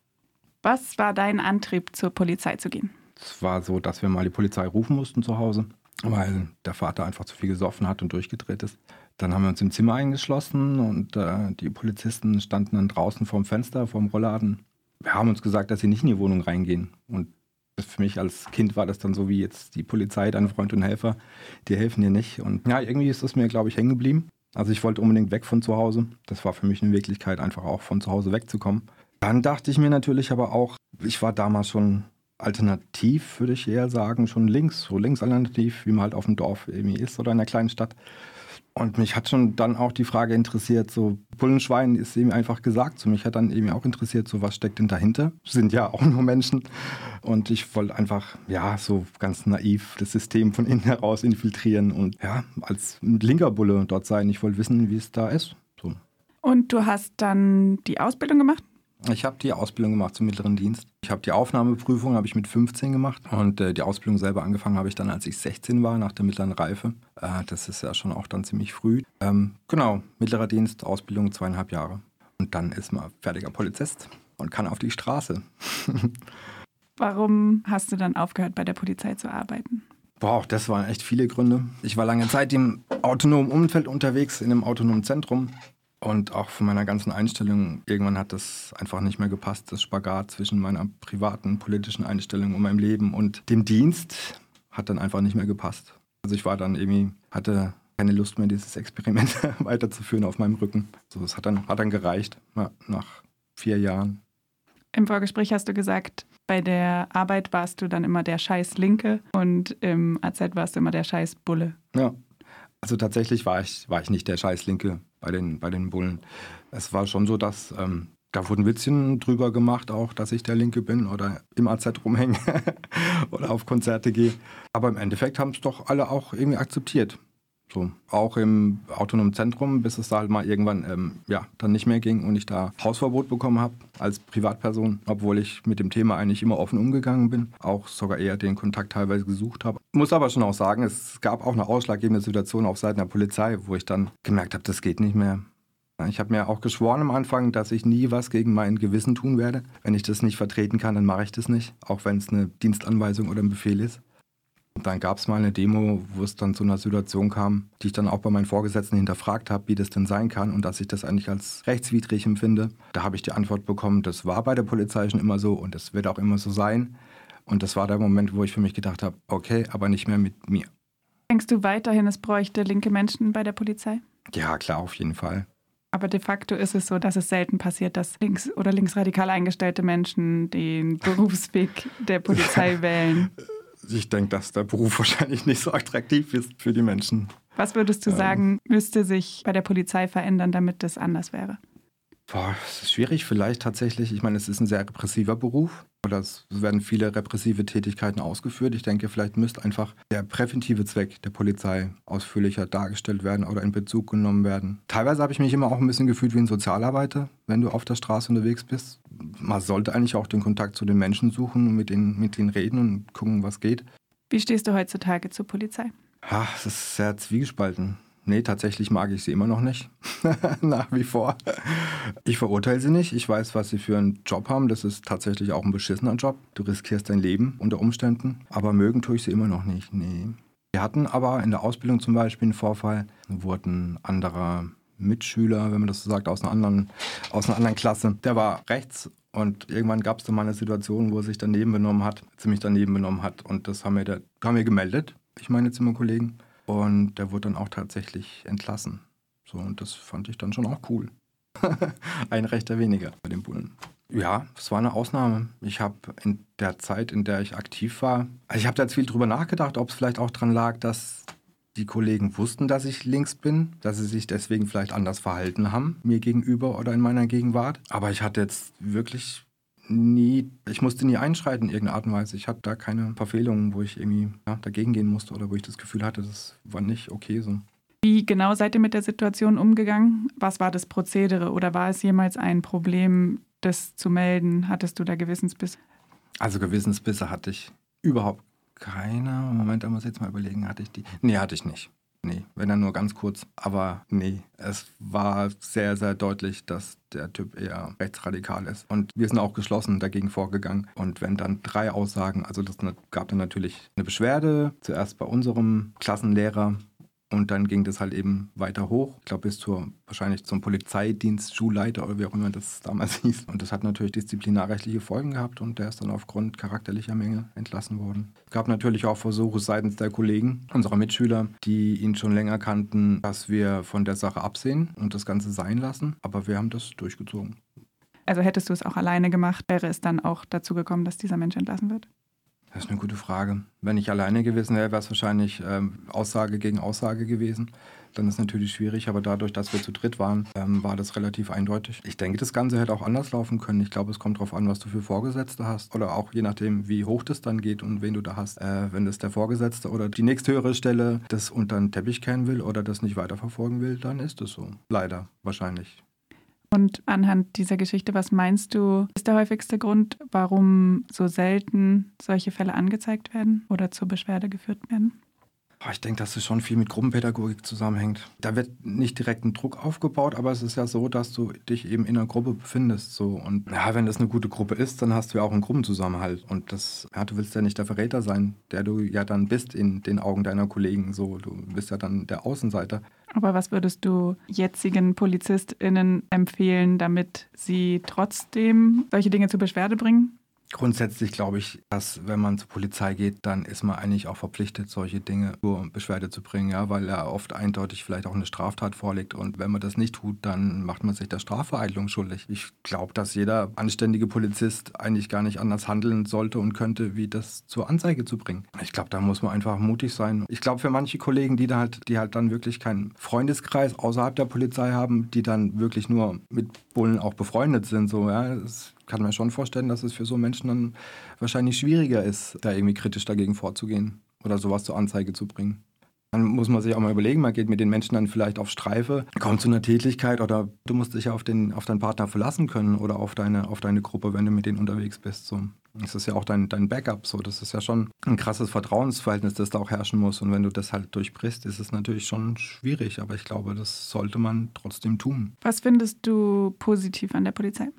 Was war dein Antrieb, zur Polizei zu gehen? Es war so, dass wir mal die Polizei rufen mussten zu Hause, weil der Vater einfach zu viel gesoffen hat und durchgedreht ist. Dann haben wir uns im Zimmer eingeschlossen und äh, die Polizisten standen dann draußen vorm Fenster, vorm Rollladen. Wir haben uns gesagt, dass sie nicht in die Wohnung reingehen. Und für mich als Kind war das dann so wie jetzt die Polizei, dein Freund und Helfer, die helfen dir nicht. Und ja, irgendwie ist das mir, glaube ich, hängen geblieben. Also ich wollte unbedingt weg von zu Hause. Das war für mich eine Wirklichkeit, einfach auch von zu Hause wegzukommen. Dann dachte ich mir natürlich aber auch, ich war damals schon alternativ, würde ich eher sagen, schon links, so links alternativ, wie man halt auf dem Dorf irgendwie ist oder in einer kleinen Stadt. Und mich hat schon dann auch die Frage interessiert, so Bullenschwein ist eben einfach gesagt. So mich hat dann eben auch interessiert, so was steckt denn dahinter? Sind ja auch nur Menschen. Und ich wollte einfach, ja, so ganz naiv das System von innen heraus infiltrieren und ja, als linker Bulle dort sein. Ich wollte wissen, wie es da ist. So. Und du hast dann die Ausbildung gemacht? Ich habe die Ausbildung gemacht zum mittleren Dienst. Ich habe die Aufnahmeprüfung habe ich mit 15 gemacht und äh, die Ausbildung selber angefangen habe ich dann, als ich 16 war, nach der mittleren Reife. Äh, das ist ja schon auch dann ziemlich früh. Ähm, genau, mittlerer Dienst, Ausbildung zweieinhalb Jahre. Und dann ist man fertiger Polizist und kann auf die Straße. Warum hast du dann aufgehört, bei der Polizei zu arbeiten? Boah, das waren echt viele Gründe. Ich war lange Zeit im autonomen Umfeld unterwegs, in einem autonomen Zentrum. Und auch von meiner ganzen Einstellung, irgendwann hat das einfach nicht mehr gepasst, das Spagat zwischen meiner privaten politischen Einstellung und meinem Leben und dem Dienst hat dann einfach nicht mehr gepasst. Also ich war dann irgendwie, hatte keine Lust mehr, dieses Experiment weiterzuführen auf meinem Rücken. So, es hat dann, hat dann gereicht, ja, nach vier Jahren. Im Vorgespräch hast du gesagt, bei der Arbeit warst du dann immer der scheiß Linke und im AZ warst du immer der scheiß Bulle. Ja, also tatsächlich war ich, war ich nicht der scheiß Linke bei den, bei den Bullen. Es war schon so, dass ähm, da wurden Witzchen drüber gemacht, auch, dass ich der Linke bin oder im AZ rumhänge oder auf Konzerte gehe. Aber im Endeffekt haben es doch alle auch irgendwie akzeptiert. So, auch im autonomen Zentrum, bis es da halt mal irgendwann ähm, ja, dann nicht mehr ging und ich da Hausverbot bekommen habe als Privatperson, obwohl ich mit dem Thema eigentlich immer offen umgegangen bin, auch sogar eher den Kontakt teilweise gesucht habe. Muss aber schon auch sagen, es gab auch eine ausschlaggebende Situation auf Seiten der Polizei, wo ich dann gemerkt habe, das geht nicht mehr. Ich habe mir auch geschworen am Anfang, dass ich nie was gegen mein Gewissen tun werde. Wenn ich das nicht vertreten kann, dann mache ich das nicht, auch wenn es eine Dienstanweisung oder ein Befehl ist. Dann gab es mal eine Demo, wo es dann zu einer Situation kam, die ich dann auch bei meinen Vorgesetzten hinterfragt habe, wie das denn sein kann und dass ich das eigentlich als rechtswidrig empfinde. Da habe ich die Antwort bekommen, das war bei der Polizei schon immer so und das wird auch immer so sein. Und das war der Moment, wo ich für mich gedacht habe, okay, aber nicht mehr mit mir. Denkst du weiterhin, es bräuchte linke Menschen bei der Polizei? Ja, klar, auf jeden Fall. Aber de facto ist es so, dass es selten passiert, dass links- oder linksradikal eingestellte Menschen den Berufsweg der Polizei wählen ich denke, dass der Beruf wahrscheinlich nicht so attraktiv ist für die Menschen. Was würdest du ähm, sagen, müsste sich bei der Polizei verändern, damit das anders wäre? Boah, es ist schwierig vielleicht tatsächlich. Ich meine, es ist ein sehr repressiver Beruf. Oder es werden viele repressive Tätigkeiten ausgeführt. Ich denke, vielleicht müsste einfach der präventive Zweck der Polizei ausführlicher dargestellt werden oder in Bezug genommen werden. Teilweise habe ich mich immer auch ein bisschen gefühlt wie ein Sozialarbeiter, wenn du auf der Straße unterwegs bist. Man sollte eigentlich auch den Kontakt zu den Menschen suchen und mit denen, mit denen reden und gucken, was geht. Wie stehst du heutzutage zur Polizei? Ha, es ist sehr zwiegespalten. Nee, tatsächlich mag ich sie immer noch nicht. Nach wie vor. Ich verurteile sie nicht. Ich weiß, was sie für einen Job haben. Das ist tatsächlich auch ein beschissener Job. Du riskierst dein Leben unter Umständen. Aber mögen tue ich sie immer noch nicht. Nee. Wir hatten aber in der Ausbildung zum Beispiel einen Vorfall. Da wurden anderer Mitschüler, wenn man das so sagt, aus einer anderen, aus einer anderen Klasse. Der war rechts und irgendwann gab es dann mal eine Situation, wo er sich daneben benommen hat, ziemlich daneben benommen hat. Und das haben wir, da, haben wir gemeldet, ich meine Zimmerkollegen. Und der wurde dann auch tatsächlich entlassen. So, und das fand ich dann schon auch cool. Ein Rechter weniger bei den Bullen. Ja, es war eine Ausnahme. Ich habe in der Zeit, in der ich aktiv war, also ich habe da jetzt viel drüber nachgedacht, ob es vielleicht auch daran lag, dass die Kollegen wussten, dass ich links bin, dass sie sich deswegen vielleicht anders verhalten haben, mir gegenüber oder in meiner Gegenwart. Aber ich hatte jetzt wirklich nie, ich musste nie einschreiten in irgendeiner Art und Weise. Ich hatte da keine Verfehlungen, wo ich irgendwie ja, dagegen gehen musste oder wo ich das Gefühl hatte, das war nicht okay so. Wie genau seid ihr mit der Situation umgegangen? Was war das Prozedere oder war es jemals ein Problem, das zu melden? Hattest du da Gewissensbisse? Also Gewissensbisse hatte ich überhaupt keine. Moment, da muss ich jetzt mal überlegen, hatte ich die? Nee, hatte ich nicht. Nee, wenn dann nur ganz kurz. Aber nee, es war sehr, sehr deutlich, dass der Typ eher rechtsradikal ist. Und wir sind auch geschlossen dagegen vorgegangen. Und wenn dann drei Aussagen, also das gab dann natürlich eine Beschwerde, zuerst bei unserem Klassenlehrer und dann ging das halt eben weiter hoch, ich glaube bis zur wahrscheinlich zum Polizeidienst, Schulleiter oder wie auch immer das damals hieß. Und das hat natürlich disziplinarrechtliche Folgen gehabt und der ist dann aufgrund charakterlicher Mängel entlassen worden. Es gab natürlich auch Versuche seitens der Kollegen, unserer Mitschüler, die ihn schon länger kannten, dass wir von der Sache absehen und das Ganze sein lassen. Aber wir haben das durchgezogen. Also hättest du es auch alleine gemacht, wäre es dann auch dazu gekommen, dass dieser Mensch entlassen wird? Das ist eine gute Frage. Wenn ich alleine gewesen wäre, wäre es wahrscheinlich ähm, Aussage gegen Aussage gewesen. Dann ist es natürlich schwierig, aber dadurch, dass wir zu dritt waren, ähm, war das relativ eindeutig. Ich denke, das Ganze hätte auch anders laufen können. Ich glaube, es kommt darauf an, was du für Vorgesetzte hast. Oder auch je nachdem, wie hoch das dann geht und wen du da hast. Äh, wenn das der Vorgesetzte oder die nächsthöhere Stelle das unter den Teppich kehren will oder das nicht weiterverfolgen will, dann ist es so. Leider, wahrscheinlich. Und anhand dieser Geschichte, was meinst du, ist der häufigste Grund, warum so selten solche Fälle angezeigt werden oder zur Beschwerde geführt werden? Ich denke, dass es schon viel mit Gruppenpädagogik zusammenhängt. Da wird nicht direkt ein Druck aufgebaut, aber es ist ja so, dass du dich eben in einer Gruppe befindest. So. Und ja, wenn das eine gute Gruppe ist, dann hast du ja auch einen Gruppenzusammenhalt. Und das, ja, du willst ja nicht der Verräter sein, der du ja dann bist in den Augen deiner Kollegen. So. Du bist ja dann der Außenseiter. Aber was würdest du jetzigen PolizistInnen empfehlen, damit sie trotzdem solche Dinge zur Beschwerde bringen? Grundsätzlich glaube ich, dass wenn man zur Polizei geht, dann ist man eigentlich auch verpflichtet, solche Dinge zur Beschwerde zu bringen, ja, weil er oft eindeutig vielleicht auch eine Straftat vorliegt und wenn man das nicht tut, dann macht man sich der Strafvereitlung schuldig. Ich glaube, dass jeder anständige Polizist eigentlich gar nicht anders handeln sollte und könnte, wie das zur Anzeige zu bringen. Ich glaube, da muss man einfach mutig sein. Ich glaube, für manche Kollegen, die da halt, die halt dann wirklich keinen Freundeskreis außerhalb der Polizei haben, die dann wirklich nur mit Bullen auch befreundet sind, so, ja, das kann mir schon vorstellen, dass es für so Menschen dann wahrscheinlich schwieriger ist, da irgendwie kritisch dagegen vorzugehen oder sowas zur Anzeige zu bringen. Dann muss man sich auch mal überlegen, man geht mit den Menschen dann vielleicht auf Streife, kommt zu einer Tätigkeit oder du musst dich ja auf, den, auf deinen Partner verlassen können oder auf deine, auf deine Gruppe, wenn du mit denen unterwegs bist. So. Das ist ja auch dein, dein Backup. So. Das ist ja schon ein krasses Vertrauensverhältnis, das da auch herrschen muss. Und wenn du das halt durchbrichst, ist es natürlich schon schwierig. Aber ich glaube, das sollte man trotzdem tun. Was findest du positiv an der Polizei?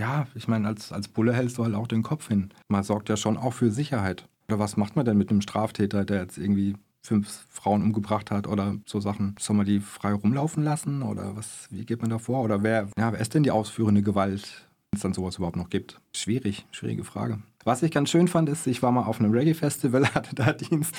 Ja, ich meine, als, als Bulle hältst du halt auch den Kopf hin. Man sorgt ja schon auch für Sicherheit. Oder was macht man denn mit einem Straftäter, der jetzt irgendwie fünf Frauen umgebracht hat oder so Sachen? Soll man die frei rumlaufen lassen? Oder was, wie geht man da vor? Oder wer, ja, wer ist denn die ausführende Gewalt, wenn es dann sowas überhaupt noch gibt? Schwierig, schwierige Frage. Was ich ganz schön fand, ist, ich war mal auf einem Reggae-Festival, hatte da Dienst.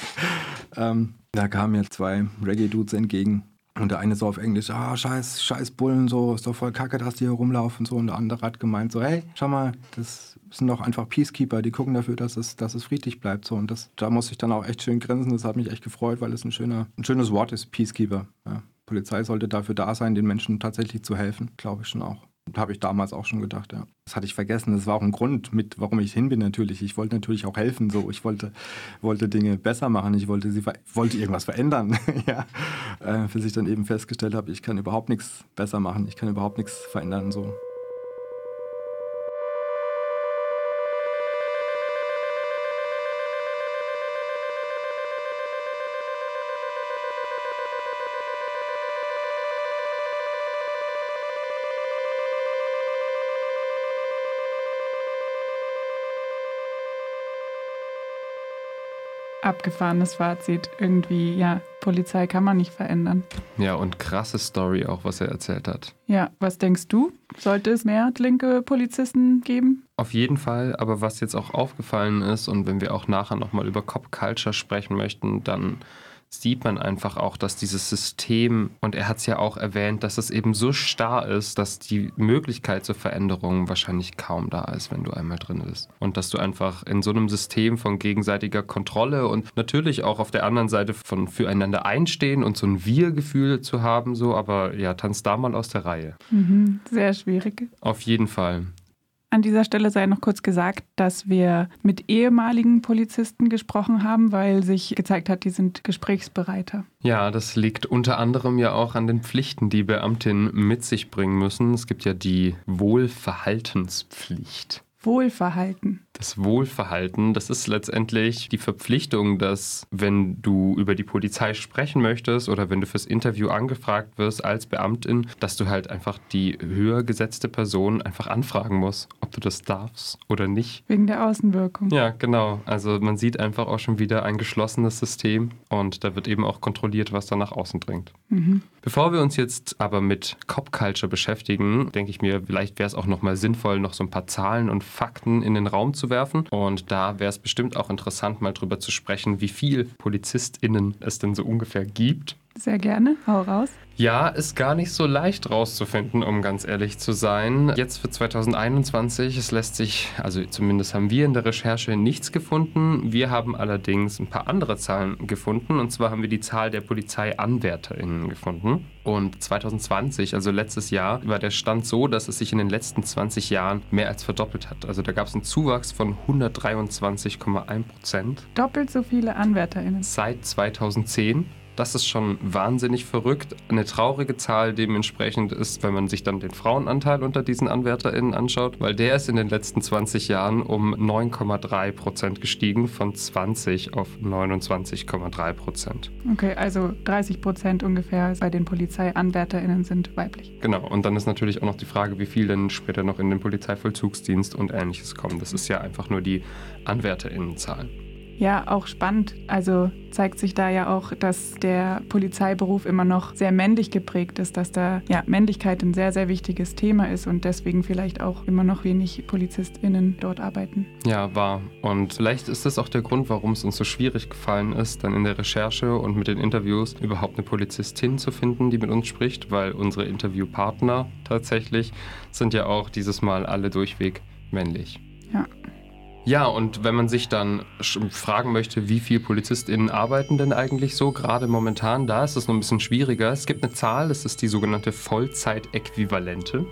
Ähm, da kamen mir zwei Reggae-Dudes entgegen und der eine so auf Englisch, ah, scheiß, scheiß Bullen, so, ist doch voll kacke, dass die hier rumlaufen, so. Und der andere hat gemeint, so, hey, schau mal, das sind doch einfach Peacekeeper, die gucken dafür, dass es, dass es friedlich bleibt, so. Und das, da muss ich dann auch echt schön grinsen, das hat mich echt gefreut, weil es ein schöner, ein schönes Wort ist, Peacekeeper. Ja. Polizei sollte dafür da sein, den Menschen tatsächlich zu helfen, glaube ich schon auch. habe ich damals auch schon gedacht, ja. Das hatte ich vergessen. Das war auch ein Grund, mit, warum ich hin bin natürlich. Ich wollte natürlich auch helfen. So. Ich wollte, wollte Dinge besser machen. Ich wollte, sie, wollte irgendwas verändern. ja. Äh, bis ich dann eben festgestellt habe, ich kann überhaupt nichts besser machen. Ich kann überhaupt nichts verändern. So. Abgefahrenes Fazit. Irgendwie, ja, Polizei kann man nicht verändern. Ja, und krasse Story auch, was er erzählt hat. Ja, was denkst du? Sollte es mehr linke Polizisten geben? Auf jeden Fall, aber was jetzt auch aufgefallen ist und wenn wir auch nachher nochmal über Cop Culture sprechen möchten, dann sieht man einfach auch, dass dieses System, und er hat es ja auch erwähnt, dass es eben so starr ist, dass die Möglichkeit zur Veränderung wahrscheinlich kaum da ist, wenn du einmal drin bist. Und dass du einfach in so einem System von gegenseitiger Kontrolle und natürlich auch auf der anderen Seite von füreinander einstehen und so ein Wir-Gefühl zu haben, so, aber ja, tanzt da mal aus der Reihe. Mhm, sehr schwierig. Auf jeden Fall. An dieser Stelle sei noch kurz gesagt, dass wir mit ehemaligen Polizisten gesprochen haben, weil sich gezeigt hat, die sind gesprächsbereiter. Ja, das liegt unter anderem ja auch an den Pflichten, die Beamtinnen mit sich bringen müssen. Es gibt ja die Wohlverhaltenspflicht. Wohlverhalten. Das Wohlverhalten, das ist letztendlich die Verpflichtung, dass wenn du über die Polizei sprechen möchtest oder wenn du fürs Interview angefragt wirst als Beamtin, dass du halt einfach die höher gesetzte Person einfach anfragen musst, ob du das darfst oder nicht. Wegen der Außenwirkung. Ja, genau. Also man sieht einfach auch schon wieder ein geschlossenes System und da wird eben auch kontrolliert, was da nach außen dringt. Mhm. Bevor wir uns jetzt aber mit Cop Culture beschäftigen, denke ich mir, vielleicht wäre es auch nochmal sinnvoll, noch so ein paar Zahlen und Fakten in den Raum zu werfen. Und da wäre es bestimmt auch interessant, mal drüber zu sprechen, wie viel PolizistInnen es denn so ungefähr gibt. Sehr gerne, hau raus. Ja, ist gar nicht so leicht rauszufinden, um ganz ehrlich zu sein. Jetzt für 2021, es lässt sich, also zumindest haben wir in der Recherche nichts gefunden. Wir haben allerdings ein paar andere Zahlen gefunden. Und zwar haben wir die Zahl der PolizeianwärterInnen gefunden. Und 2020, also letztes Jahr, war der Stand so, dass es sich in den letzten 20 Jahren mehr als verdoppelt hat. Also da gab es einen Zuwachs von 123,1 Prozent. Doppelt so viele AnwärterInnen. Seit 2010. Das ist schon wahnsinnig verrückt. Eine traurige Zahl dementsprechend ist, wenn man sich dann den Frauenanteil unter diesen AnwärterInnen anschaut, weil der ist in den letzten 20 Jahren um 9,3 Prozent gestiegen, von 20 auf 29,3 Prozent. Okay, also 30 Prozent ungefähr bei den PolizeianwärterInnen sind weiblich. Genau, und dann ist natürlich auch noch die Frage, wie viel denn später noch in den Polizeivollzugsdienst und ähnliches kommen. Das ist ja einfach nur die AnwärterInnenzahl. Ja, auch spannend. Also zeigt sich da ja auch, dass der Polizeiberuf immer noch sehr männlich geprägt ist, dass da ja, Männlichkeit ein sehr, sehr wichtiges Thema ist und deswegen vielleicht auch immer noch wenig PolizistInnen dort arbeiten. Ja, wahr. Und vielleicht ist das auch der Grund, warum es uns so schwierig gefallen ist, dann in der Recherche und mit den Interviews überhaupt eine Polizistin zu finden, die mit uns spricht, weil unsere Interviewpartner tatsächlich sind ja auch dieses Mal alle durchweg männlich. Ja. Ja, und wenn man sich dann fragen möchte, wie viele PolizistInnen arbeiten denn eigentlich so, gerade momentan, da ist es noch ein bisschen schwieriger. Es gibt eine Zahl, das ist die sogenannte Vollzeitäquivalente.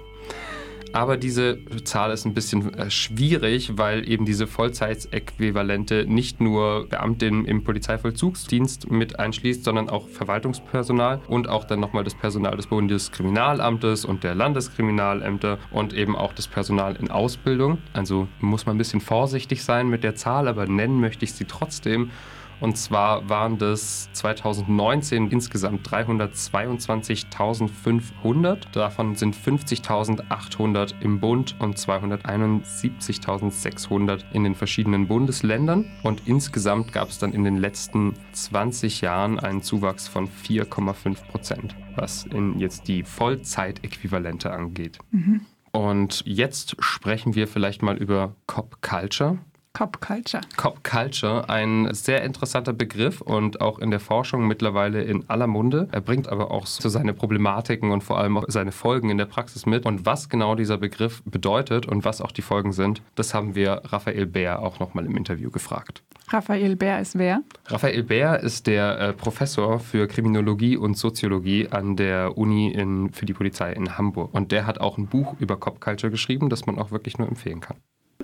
Aber diese Zahl ist ein bisschen äh, schwierig, weil eben diese Vollzeitäquivalente nicht nur Beamtinnen im Polizeivollzugsdienst mit einschließt, sondern auch Verwaltungspersonal und auch dann nochmal das Personal des Bundeskriminalamtes und der Landeskriminalämter und eben auch das Personal in Ausbildung. Also muss man ein bisschen vorsichtig sein mit der Zahl, aber nennen möchte ich sie trotzdem. Und zwar waren das 2019 insgesamt 322.500. Davon sind 50.800 im Bund und 271.600 in den verschiedenen Bundesländern. Und insgesamt gab es dann in den letzten 20 Jahren einen Zuwachs von 4,5 Prozent, was in jetzt die Vollzeitäquivalente angeht. Mhm. Und jetzt sprechen wir vielleicht mal über Cop Culture. Cop Culture. Cop Culture, ein sehr interessanter Begriff und auch in der Forschung mittlerweile in aller Munde. Er bringt aber auch so seine Problematiken und vor allem auch seine Folgen in der Praxis mit. Und was genau dieser Begriff bedeutet und was auch die Folgen sind, das haben wir Raphael Bär auch nochmal im Interview gefragt. Raphael Bär ist wer? Raphael Bär ist der äh, Professor für Kriminologie und Soziologie an der Uni in, für die Polizei in Hamburg. Und der hat auch ein Buch über Cop Culture geschrieben, das man auch wirklich nur empfehlen kann.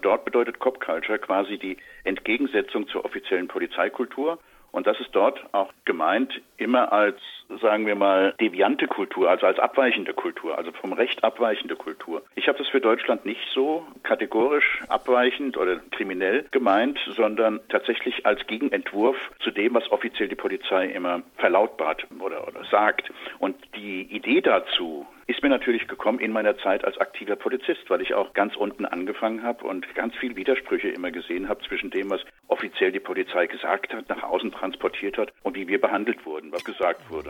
Dort bedeutet Cop Culture quasi die Entgegensetzung zur offiziellen Polizeikultur. Und das ist dort auch gemeint immer als, sagen wir mal, deviante Kultur, also als abweichende Kultur, also vom Recht abweichende Kultur. Ich habe das für Deutschland nicht so kategorisch abweichend oder kriminell gemeint, sondern tatsächlich als Gegenentwurf zu dem, was offiziell die Polizei immer verlautbart oder, oder sagt. Und die Idee dazu, ist mir natürlich gekommen in meiner Zeit als aktiver Polizist, weil ich auch ganz unten angefangen habe und ganz viel Widersprüche immer gesehen habe zwischen dem, was offiziell die Polizei gesagt hat, nach außen transportiert hat und wie wir behandelt wurden, was gesagt wurde.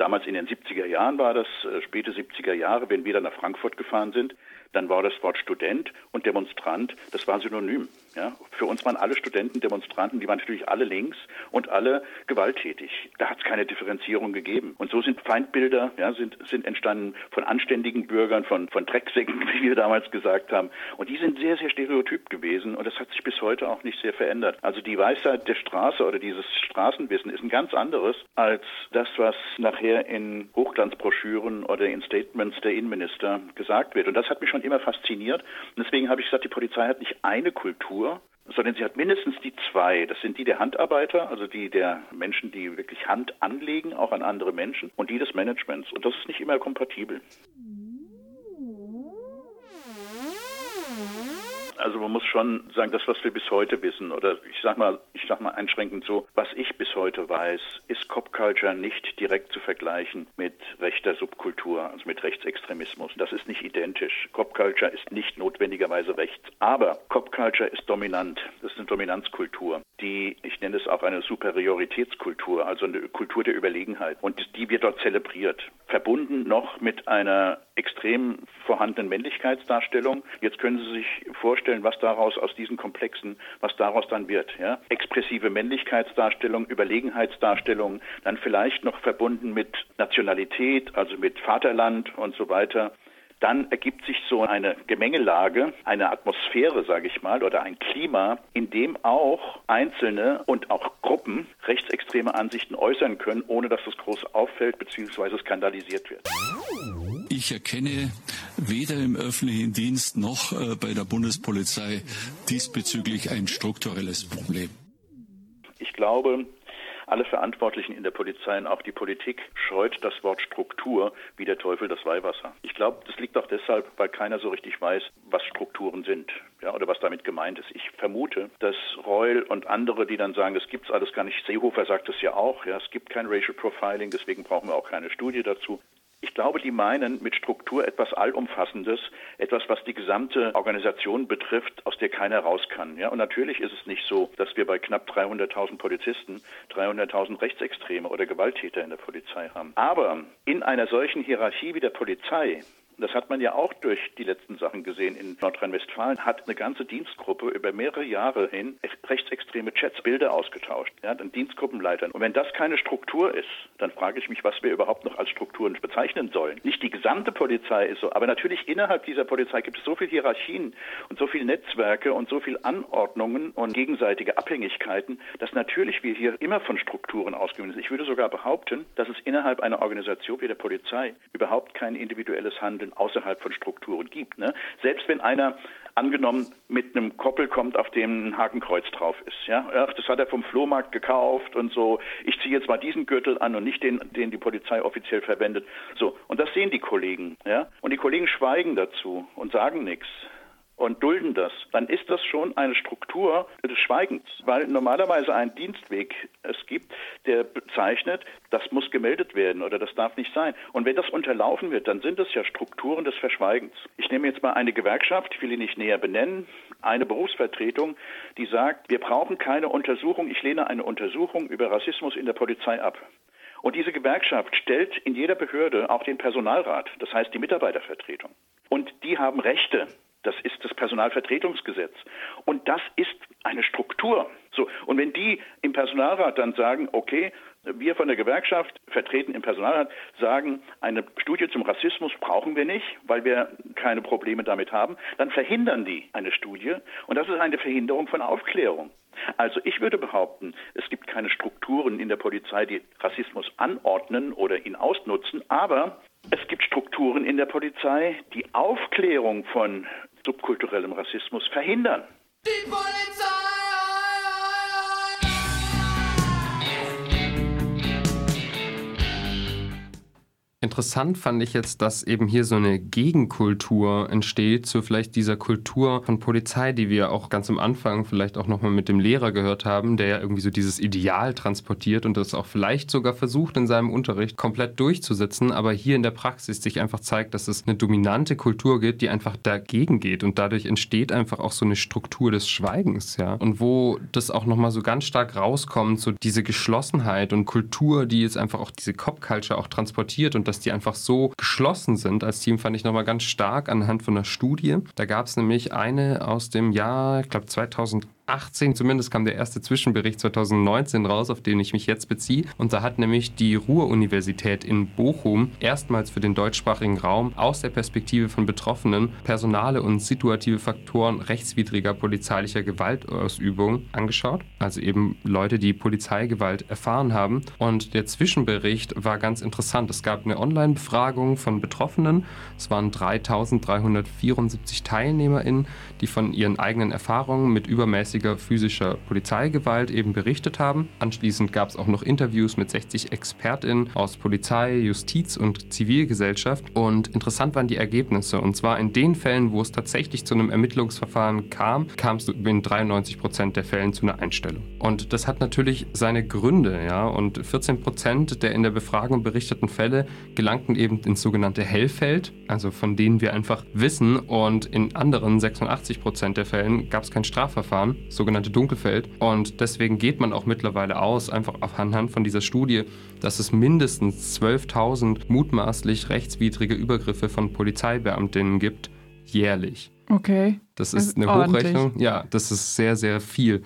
Damals in den 70er Jahren war das, äh, späte 70er Jahre, wenn wir dann nach Frankfurt gefahren sind, dann war das Wort Student und Demonstrant, das war synonym. Ja? Für uns waren alle Studenten Demonstranten, die waren natürlich alle links und alle gewalttätig. Da hat es keine Differenzierung gegeben. Und so sind Feindbilder, ja, sind, sind entstanden von anständigen Bürgern, von, von Drecksäcken, wie wir damals gesagt haben. Und die sind sehr, sehr stereotyp gewesen und das hat sich bis heute auch nicht sehr verändert. Also die Weisheit der Straße oder dieses Straßenwissen ist ein ganz anderes als das, was nachher in Hochglanzbroschüren oder in Statements der Innenminister gesagt wird. Und das hat mich schon immer fasziniert. Und deswegen habe ich gesagt, die Polizei hat nicht eine Kultur, sondern sie hat mindestens die zwei. Das sind die der Handarbeiter, also die der Menschen, die wirklich Hand anlegen, auch an andere Menschen, und die des Managements. Und das ist nicht immer kompatibel. Also man muss schon sagen, das, was wir bis heute wissen, oder ich sag mal, ich sag mal einschränkend so, was ich bis heute weiß, ist Cop Culture nicht direkt zu vergleichen mit rechter Subkultur, also mit Rechtsextremismus. Das ist nicht identisch. Cop Culture ist nicht notwendigerweise rechts. Aber Cop Culture ist dominant. Das ist eine Dominanzkultur, die, ich nenne es auch eine Superioritätskultur, also eine Kultur der Überlegenheit. Und die wird dort zelebriert. Verbunden noch mit einer extrem vorhandenen Männlichkeitsdarstellung. Jetzt können Sie sich vorstellen, was daraus aus diesen Komplexen, was daraus dann wird. Ja? Expressive Männlichkeitsdarstellung, Überlegenheitsdarstellung, dann vielleicht noch verbunden mit Nationalität, also mit Vaterland und so weiter dann ergibt sich so eine Gemengelage, eine Atmosphäre, sage ich mal, oder ein Klima, in dem auch Einzelne und auch Gruppen rechtsextreme Ansichten äußern können, ohne dass das groß auffällt bzw. skandalisiert wird. Ich erkenne weder im öffentlichen Dienst noch äh, bei der Bundespolizei diesbezüglich ein strukturelles Problem. Ich glaube, alle Verantwortlichen in der Polizei und auch die Politik scheut das Wort Struktur wie der Teufel das Weihwasser. Ich glaube, das liegt auch deshalb, weil keiner so richtig weiß, was Strukturen sind ja, oder was damit gemeint ist. Ich vermute, dass Reul und andere, die dann sagen, das gibt's alles gar nicht, Seehofer sagt es ja auch, ja, es gibt kein Racial Profiling, deswegen brauchen wir auch keine Studie dazu. Ich glaube, die meinen mit Struktur etwas Allumfassendes, etwas, was die gesamte Organisation betrifft, aus der keiner raus kann. Ja, und natürlich ist es nicht so, dass wir bei knapp 300.000 Polizisten 300.000 Rechtsextreme oder Gewalttäter in der Polizei haben. Aber in einer solchen Hierarchie wie der Polizei das hat man ja auch durch die letzten Sachen gesehen in Nordrhein-Westfalen, hat eine ganze Dienstgruppe über mehrere Jahre hin rechtsextreme Chats, Bilder ausgetauscht, ja, dann Dienstgruppenleitern. Und wenn das keine Struktur ist, dann frage ich mich, was wir überhaupt noch als Strukturen bezeichnen sollen. Nicht die gesamte Polizei ist so, aber natürlich innerhalb dieser Polizei gibt es so viele Hierarchien und so viele Netzwerke und so viele Anordnungen und gegenseitige Abhängigkeiten, dass natürlich wir hier immer von Strukturen ausgehen sind. Ich würde sogar behaupten, dass es innerhalb einer Organisation wie der Polizei überhaupt kein individuelles Handeln außerhalb von Strukturen gibt. Ne? Selbst wenn einer angenommen mit einem Koppel kommt, auf dem ein Hakenkreuz drauf ist. Ja, Ach, das hat er vom Flohmarkt gekauft und so. Ich ziehe jetzt mal diesen Gürtel an und nicht den, den die Polizei offiziell verwendet. So und das sehen die Kollegen. Ja, und die Kollegen schweigen dazu und sagen nichts und dulden das, dann ist das schon eine Struktur des Schweigens, weil normalerweise ein Dienstweg es gibt, der bezeichnet, das muss gemeldet werden oder das darf nicht sein. Und wenn das unterlaufen wird, dann sind es ja Strukturen des Verschweigens. Ich nehme jetzt mal eine Gewerkschaft, ich will die nicht näher benennen, eine Berufsvertretung, die sagt, wir brauchen keine Untersuchung, ich lehne eine Untersuchung über Rassismus in der Polizei ab. Und diese Gewerkschaft stellt in jeder Behörde auch den Personalrat, das heißt die Mitarbeitervertretung. Und die haben Rechte. Das ist das Personalvertretungsgesetz. Und das ist eine Struktur. So. Und wenn die im Personalrat dann sagen, okay, wir von der Gewerkschaft, vertreten im Personalrat, sagen, eine Studie zum Rassismus brauchen wir nicht, weil wir keine Probleme damit haben, dann verhindern die eine Studie. Und das ist eine Verhinderung von Aufklärung. Also ich würde behaupten, es gibt keine Strukturen in der Polizei, die Rassismus anordnen oder ihn ausnutzen, aber es gibt Strukturen in der Polizei, die Aufklärung von subkulturellem Rassismus verhindern. Die Polizei! Interessant fand ich jetzt, dass eben hier so eine Gegenkultur entsteht zu vielleicht dieser Kultur von Polizei, die wir auch ganz am Anfang vielleicht auch nochmal mit dem Lehrer gehört haben, der ja irgendwie so dieses Ideal transportiert und das auch vielleicht sogar versucht in seinem Unterricht komplett durchzusetzen, aber hier in der Praxis sich einfach zeigt, dass es eine dominante Kultur gibt, die einfach dagegen geht und dadurch entsteht einfach auch so eine Struktur des Schweigens, ja. Und wo das auch nochmal so ganz stark rauskommt, so diese Geschlossenheit und Kultur, die jetzt einfach auch diese Cop-Culture auch transportiert und dass die einfach so geschlossen sind als Team, fand ich nochmal ganz stark anhand von einer Studie. Da gab es nämlich eine aus dem Jahr, ich glaube 2000 2018, zumindest kam der erste Zwischenbericht 2019 raus, auf den ich mich jetzt beziehe. Und da hat nämlich die Ruhr-Universität in Bochum erstmals für den deutschsprachigen Raum aus der Perspektive von Betroffenen personale und situative Faktoren rechtswidriger polizeilicher Gewaltausübung angeschaut. Also eben Leute, die Polizeigewalt erfahren haben. Und der Zwischenbericht war ganz interessant. Es gab eine Online-Befragung von Betroffenen. Es waren 3374 TeilnehmerInnen, die von ihren eigenen Erfahrungen mit übermäßiger physischer Polizeigewalt eben berichtet haben. Anschließend gab es auch noch Interviews mit 60 ExpertInnen aus Polizei, Justiz und Zivilgesellschaft. Und interessant waren die Ergebnisse. Und zwar in den Fällen, wo es tatsächlich zu einem Ermittlungsverfahren kam, kam es in 93 Prozent der Fällen zu einer Einstellung. Und das hat natürlich seine Gründe, ja. Und 14 Prozent der in der Befragung berichteten Fälle gelangten eben ins sogenannte Hellfeld, also von denen wir einfach wissen. Und in anderen 86 Prozent der Fällen gab es kein Strafverfahren sogenannte Dunkelfeld. Und deswegen geht man auch mittlerweile aus, einfach anhand von dieser Studie, dass es mindestens 12.000 mutmaßlich rechtswidrige Übergriffe von Polizeibeamtinnen gibt, jährlich. Okay. Das ist, das ist eine ordentlich. Hochrechnung. Ja, das ist sehr, sehr viel.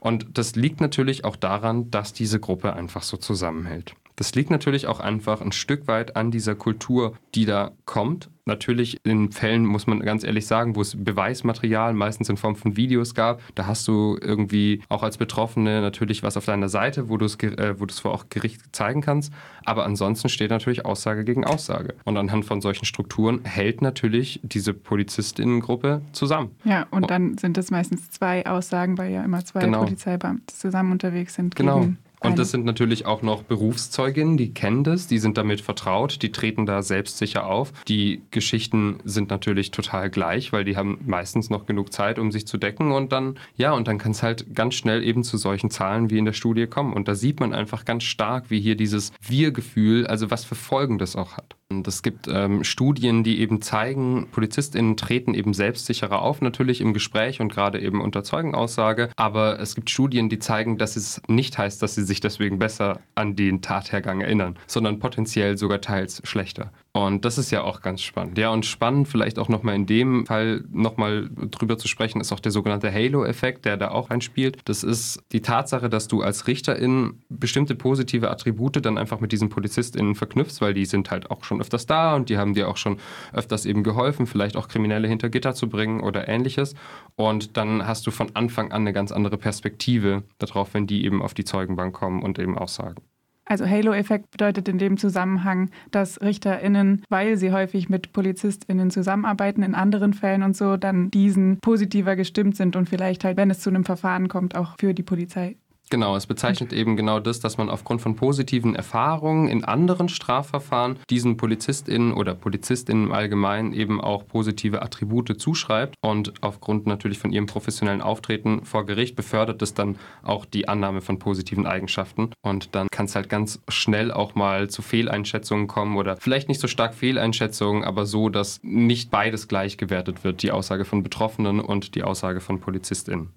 Und das liegt natürlich auch daran, dass diese Gruppe einfach so zusammenhält. Das liegt natürlich auch einfach ein Stück weit an dieser Kultur, die da kommt Natürlich in Fällen, muss man ganz ehrlich sagen, wo es Beweismaterial meistens in Form von Videos gab, da hast du irgendwie auch als Betroffene natürlich was auf deiner Seite, wo du es äh, wo du es vor auch Gericht zeigen kannst. Aber ansonsten steht natürlich Aussage gegen Aussage. Und anhand von solchen Strukturen hält natürlich diese Polizistinnengruppe zusammen. Ja, und dann sind es meistens zwei Aussagen, weil ja immer zwei genau. Polizeibeamte zusammen unterwegs sind. Genau. Und das sind natürlich auch noch Berufszeuginnen, die kennen das, die sind damit vertraut, die treten da selbstsicher auf. Die Geschichten sind natürlich total gleich, weil die haben meistens noch genug Zeit, um sich zu decken und dann, ja, und dann kann es halt ganz schnell eben zu solchen Zahlen wie in der Studie kommen. Und da sieht man einfach ganz stark, wie hier dieses Wir-Gefühl, also was für Folgen das auch hat. Es gibt ähm, Studien, die eben zeigen, PolizistInnen treten eben selbstsicherer auf, natürlich im Gespräch und gerade eben unter Zeugenaussage. Aber es gibt Studien, die zeigen, dass es nicht heißt, dass sie sich deswegen besser an den Tathergang erinnern, sondern potenziell sogar teils schlechter. Und das ist ja auch ganz spannend. Ja, und spannend vielleicht auch nochmal in dem Fall nochmal drüber zu sprechen, ist auch der sogenannte Halo-Effekt, der da auch einspielt. Das ist die Tatsache, dass du als Richterin bestimmte positive Attribute dann einfach mit diesen PolizistInnen verknüpfst, weil die sind halt auch schon öfters da und die haben dir auch schon öfters eben geholfen, vielleicht auch Kriminelle hinter Gitter zu bringen oder ähnliches. Und dann hast du von Anfang an eine ganz andere Perspektive darauf, wenn die eben auf die Zeugenbank kommen und eben aussagen. Also Halo-Effekt bedeutet in dem Zusammenhang, dass RichterInnen, weil sie häufig mit PolizistInnen zusammenarbeiten, in anderen Fällen und so, dann diesen positiver gestimmt sind und vielleicht halt, wenn es zu einem Verfahren kommt, auch für die Polizei Genau, es bezeichnet eben genau das, dass man aufgrund von positiven Erfahrungen in anderen Strafverfahren diesen PolizistInnen oder PolizistInnen im Allgemeinen eben auch positive Attribute zuschreibt und aufgrund natürlich von ihrem professionellen Auftreten vor Gericht befördert es dann auch die Annahme von positiven Eigenschaften und dann kann es halt ganz schnell auch mal zu Fehleinschätzungen kommen oder vielleicht nicht so stark Fehleinschätzungen, aber so, dass nicht beides gleich gewertet wird, die Aussage von Betroffenen und die Aussage von PolizistInnen.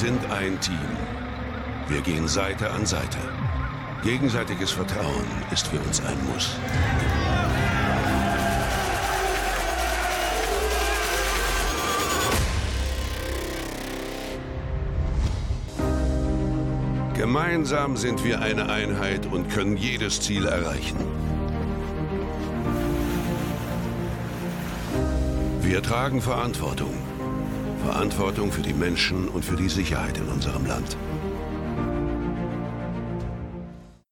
Sind ein Team. Wir gehen Seite an Seite. Gegenseitiges Vertrauen ist für uns ein Muss. Gemeinsam sind wir eine Einheit und können jedes Ziel erreichen. Wir tragen Verantwortung. Verantwortung für die Menschen und für die Sicherheit in unserem Land.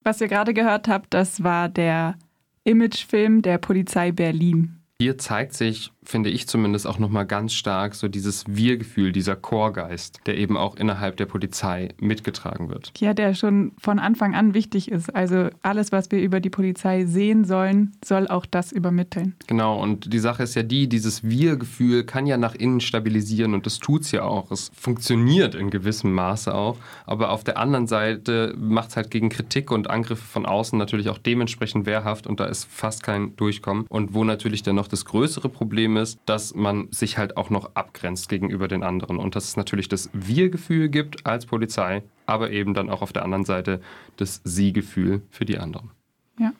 Was ihr gerade gehört habt, das war der Imagefilm der Polizei Berlin. Hier zeigt sich, finde ich zumindest, auch nochmal ganz stark so dieses Wir-Gefühl, dieser Chorgeist, der eben auch innerhalb der Polizei mitgetragen wird. Ja, der schon von Anfang an wichtig ist. Also alles, was wir über die Polizei sehen sollen, soll auch das übermitteln. Genau, und die Sache ist ja die, dieses Wir-Gefühl kann ja nach innen stabilisieren und das tut es ja auch. Es funktioniert in gewissem Maße auch, aber auf der anderen Seite macht es halt gegen Kritik und Angriffe von außen natürlich auch dementsprechend wehrhaft und da ist fast kein Durchkommen. Und wo natürlich dann noch noch das größere Problem ist, dass man sich halt auch noch abgrenzt gegenüber den anderen und dass es natürlich das Wir-Gefühl gibt als Polizei, aber eben dann auch auf der anderen Seite das Sie-Gefühl für die anderen. Ja.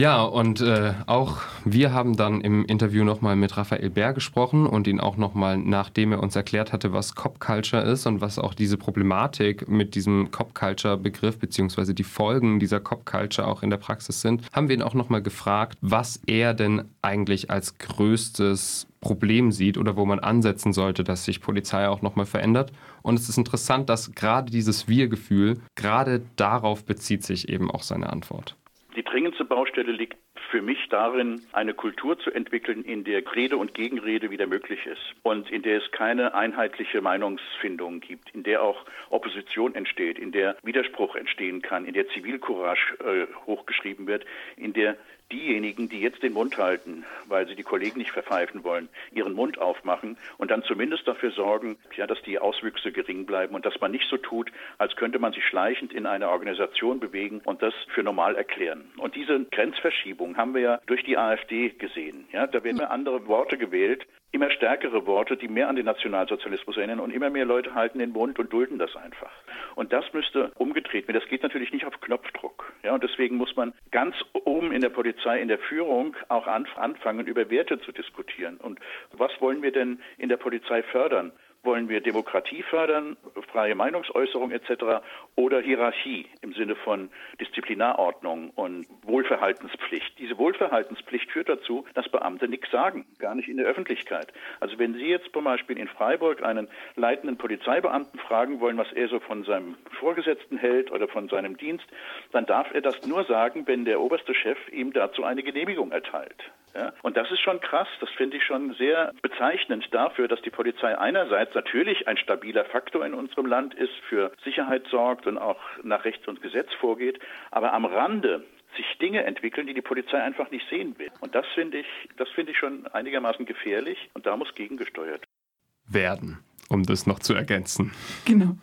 Ja, und äh, auch wir haben dann im Interview nochmal mit Raphael Bär gesprochen und ihn auch nochmal, nachdem er uns erklärt hatte, was Cop Culture ist und was auch diese Problematik mit diesem Cop Culture Begriff beziehungsweise die Folgen dieser Cop Culture auch in der Praxis sind, haben wir ihn auch nochmal gefragt, was er denn eigentlich als größtes Problem sieht oder wo man ansetzen sollte, dass sich Polizei auch nochmal verändert. Und es ist interessant, dass gerade dieses Wir-Gefühl, gerade darauf bezieht sich eben auch seine Antwort. Die dringendste Baustelle liegt für mich darin, eine Kultur zu entwickeln, in der Rede und Gegenrede wieder möglich ist und in der es keine einheitliche Meinungsfindung gibt, in der auch Opposition entsteht, in der Widerspruch entstehen kann, in der Zivilcourage äh, hochgeschrieben wird, in der diejenigen, die jetzt den Mund halten, weil sie die Kollegen nicht verpfeifen wollen, ihren Mund aufmachen und dann zumindest dafür sorgen, ja, dass die Auswüchse gering bleiben und dass man nicht so tut, als könnte man sich schleichend in eine Organisation bewegen und das für normal erklären. Und diese Grenzverschiebung haben wir ja durch die AfD gesehen. Ja, da werden andere Worte gewählt, immer stärkere Worte, die mehr an den Nationalsozialismus erinnern und immer mehr Leute halten den Mund und dulden das einfach. Und das müsste umgedreht werden. Das geht natürlich nicht auf Knopfdruck. Ja, und deswegen muss man ganz oben in der Polizei, in der Führung auch anfangen, über Werte zu diskutieren. Und was wollen wir denn in der Polizei fördern? Wollen wir Demokratie fördern, freie Meinungsäußerung etc. oder Hierarchie im Sinne von Disziplinarordnung und Wohlverhaltenspflicht? Diese Wohlverhaltenspflicht führt dazu, dass Beamte nichts sagen, gar nicht in der Öffentlichkeit. Also wenn Sie jetzt zum Beispiel in Freiburg einen leitenden Polizeibeamten fragen wollen, was er so von seinem Vorgesetzten hält oder von seinem Dienst, dann darf er das nur sagen, wenn der oberste Chef ihm dazu eine Genehmigung erteilt. Ja? Und das ist schon krass, das finde ich schon sehr bezeichnend dafür, dass die Polizei einerseits natürlich ein stabiler Faktor in unserem Land ist, für Sicherheit sorgt und auch nach Recht und Gesetz vorgeht, aber am Rande sich Dinge entwickeln, die die Polizei einfach nicht sehen will. Und das finde ich, das finde ich schon einigermaßen gefährlich und da muss gegengesteuert werden, um das noch zu ergänzen. Genau.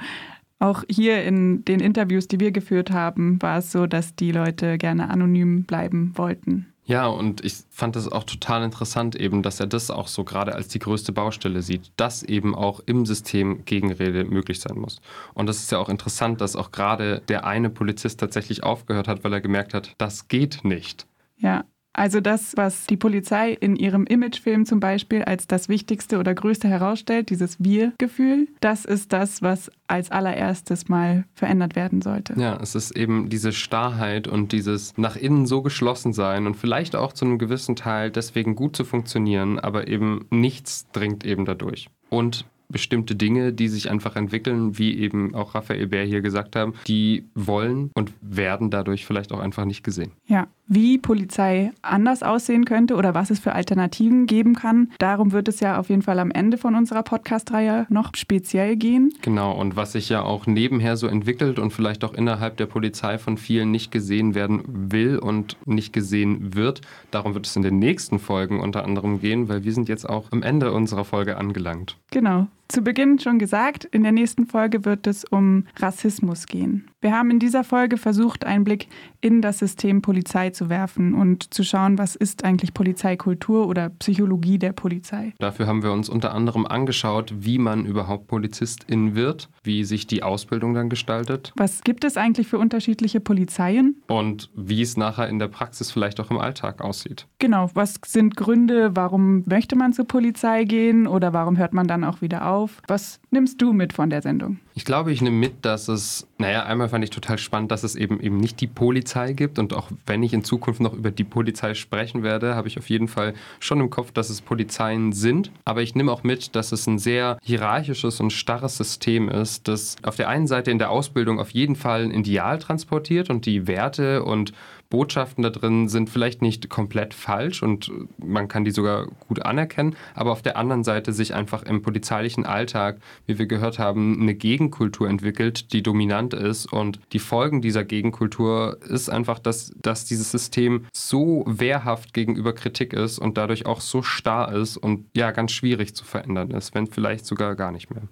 Auch hier in den Interviews, die wir geführt haben, war es so, dass die Leute gerne anonym bleiben wollten. Ja, und ich fand es auch total interessant eben, dass er das auch so gerade als die größte Baustelle sieht, dass eben auch im System Gegenrede möglich sein muss. Und das ist ja auch interessant, dass auch gerade der eine Polizist tatsächlich aufgehört hat, weil er gemerkt hat, das geht nicht. Ja, also das, was die Polizei in ihrem Imagefilm zum Beispiel als das Wichtigste oder Größte herausstellt, dieses Wir-Gefühl, das ist das, was als allererstes mal verändert werden sollte. Ja, es ist eben diese Starrheit und dieses nach innen so geschlossen sein und vielleicht auch zu einem gewissen Teil deswegen gut zu funktionieren, aber eben nichts dringt eben dadurch. Und bestimmte Dinge, die sich einfach entwickeln, wie eben auch Raphael Bär hier gesagt haben, die wollen und werden dadurch vielleicht auch einfach nicht gesehen. Ja, wie Polizei anders aussehen könnte oder was es für Alternativen geben kann, darum wird es ja auf jeden Fall am Ende von unserer Podcast-Reihe noch speziell gehen. Genau, und was sich ja auch nebenher so entwickelt und vielleicht auch innerhalb der Polizei von vielen nicht gesehen werden will und nicht gesehen wird, darum wird es in den nächsten Folgen unter anderem gehen, weil wir sind jetzt auch am Ende unserer Folge angelangt. Genau. Zu Beginn schon gesagt, in der nächsten Folge wird es um Rassismus gehen. Wir haben in dieser Folge versucht, einen Blick in das System Polizei zu werfen und zu schauen, was ist eigentlich Polizeikultur oder Psychologie der Polizei. Dafür haben wir uns unter anderem angeschaut, wie man überhaupt Polizistin wird, wie sich die Ausbildung dann gestaltet. Was gibt es eigentlich für unterschiedliche Polizeien? Und wie es nachher in der Praxis vielleicht auch im Alltag aussieht. Genau, was sind Gründe, warum möchte man zur Polizei gehen oder warum hört man dann auch wieder auf? Was nimmst du mit von der Sendung? Ich glaube, ich nehme mit, dass es, naja, einmal fand ich total spannend, dass es eben eben nicht die Polizei gibt. Und auch wenn ich in Zukunft noch über die Polizei sprechen werde, habe ich auf jeden Fall schon im Kopf, dass es Polizeien sind. Aber ich nehme auch mit, dass es ein sehr hierarchisches und starres System ist, das auf der einen Seite in der Ausbildung auf jeden Fall ein Ideal transportiert und die Werte und Botschaften da drin sind vielleicht nicht komplett falsch und man kann die sogar gut anerkennen, aber auf der anderen Seite sich einfach im polizeilichen Alltag, wie wir gehört haben, eine Gegenkultur entwickelt, die dominant ist und die Folgen dieser Gegenkultur ist einfach, dass, dass dieses System so wehrhaft gegenüber Kritik ist und dadurch auch so starr ist und ja, ganz schwierig zu verändern ist, wenn vielleicht sogar gar nicht mehr.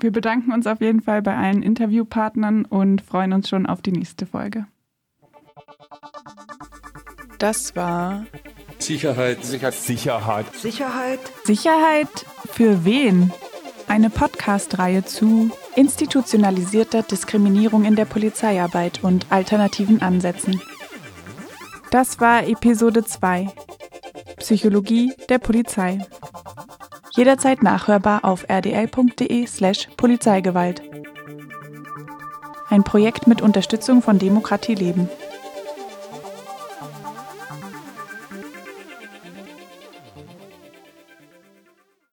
Wir bedanken uns auf jeden Fall bei allen Interviewpartnern und freuen uns schon auf die nächste Folge. Das war Sicherheit. Sicherheit. Sicherheit. Sicherheit. Sicherheit für wen? Eine Podcast-Reihe zu institutionalisierter Diskriminierung in der Polizeiarbeit und alternativen Ansätzen. Das war Episode 2. Psychologie der Polizei. Jederzeit nachhörbar auf rdl.de/slash Polizeigewalt. Ein Projekt mit Unterstützung von Demokratie Leben.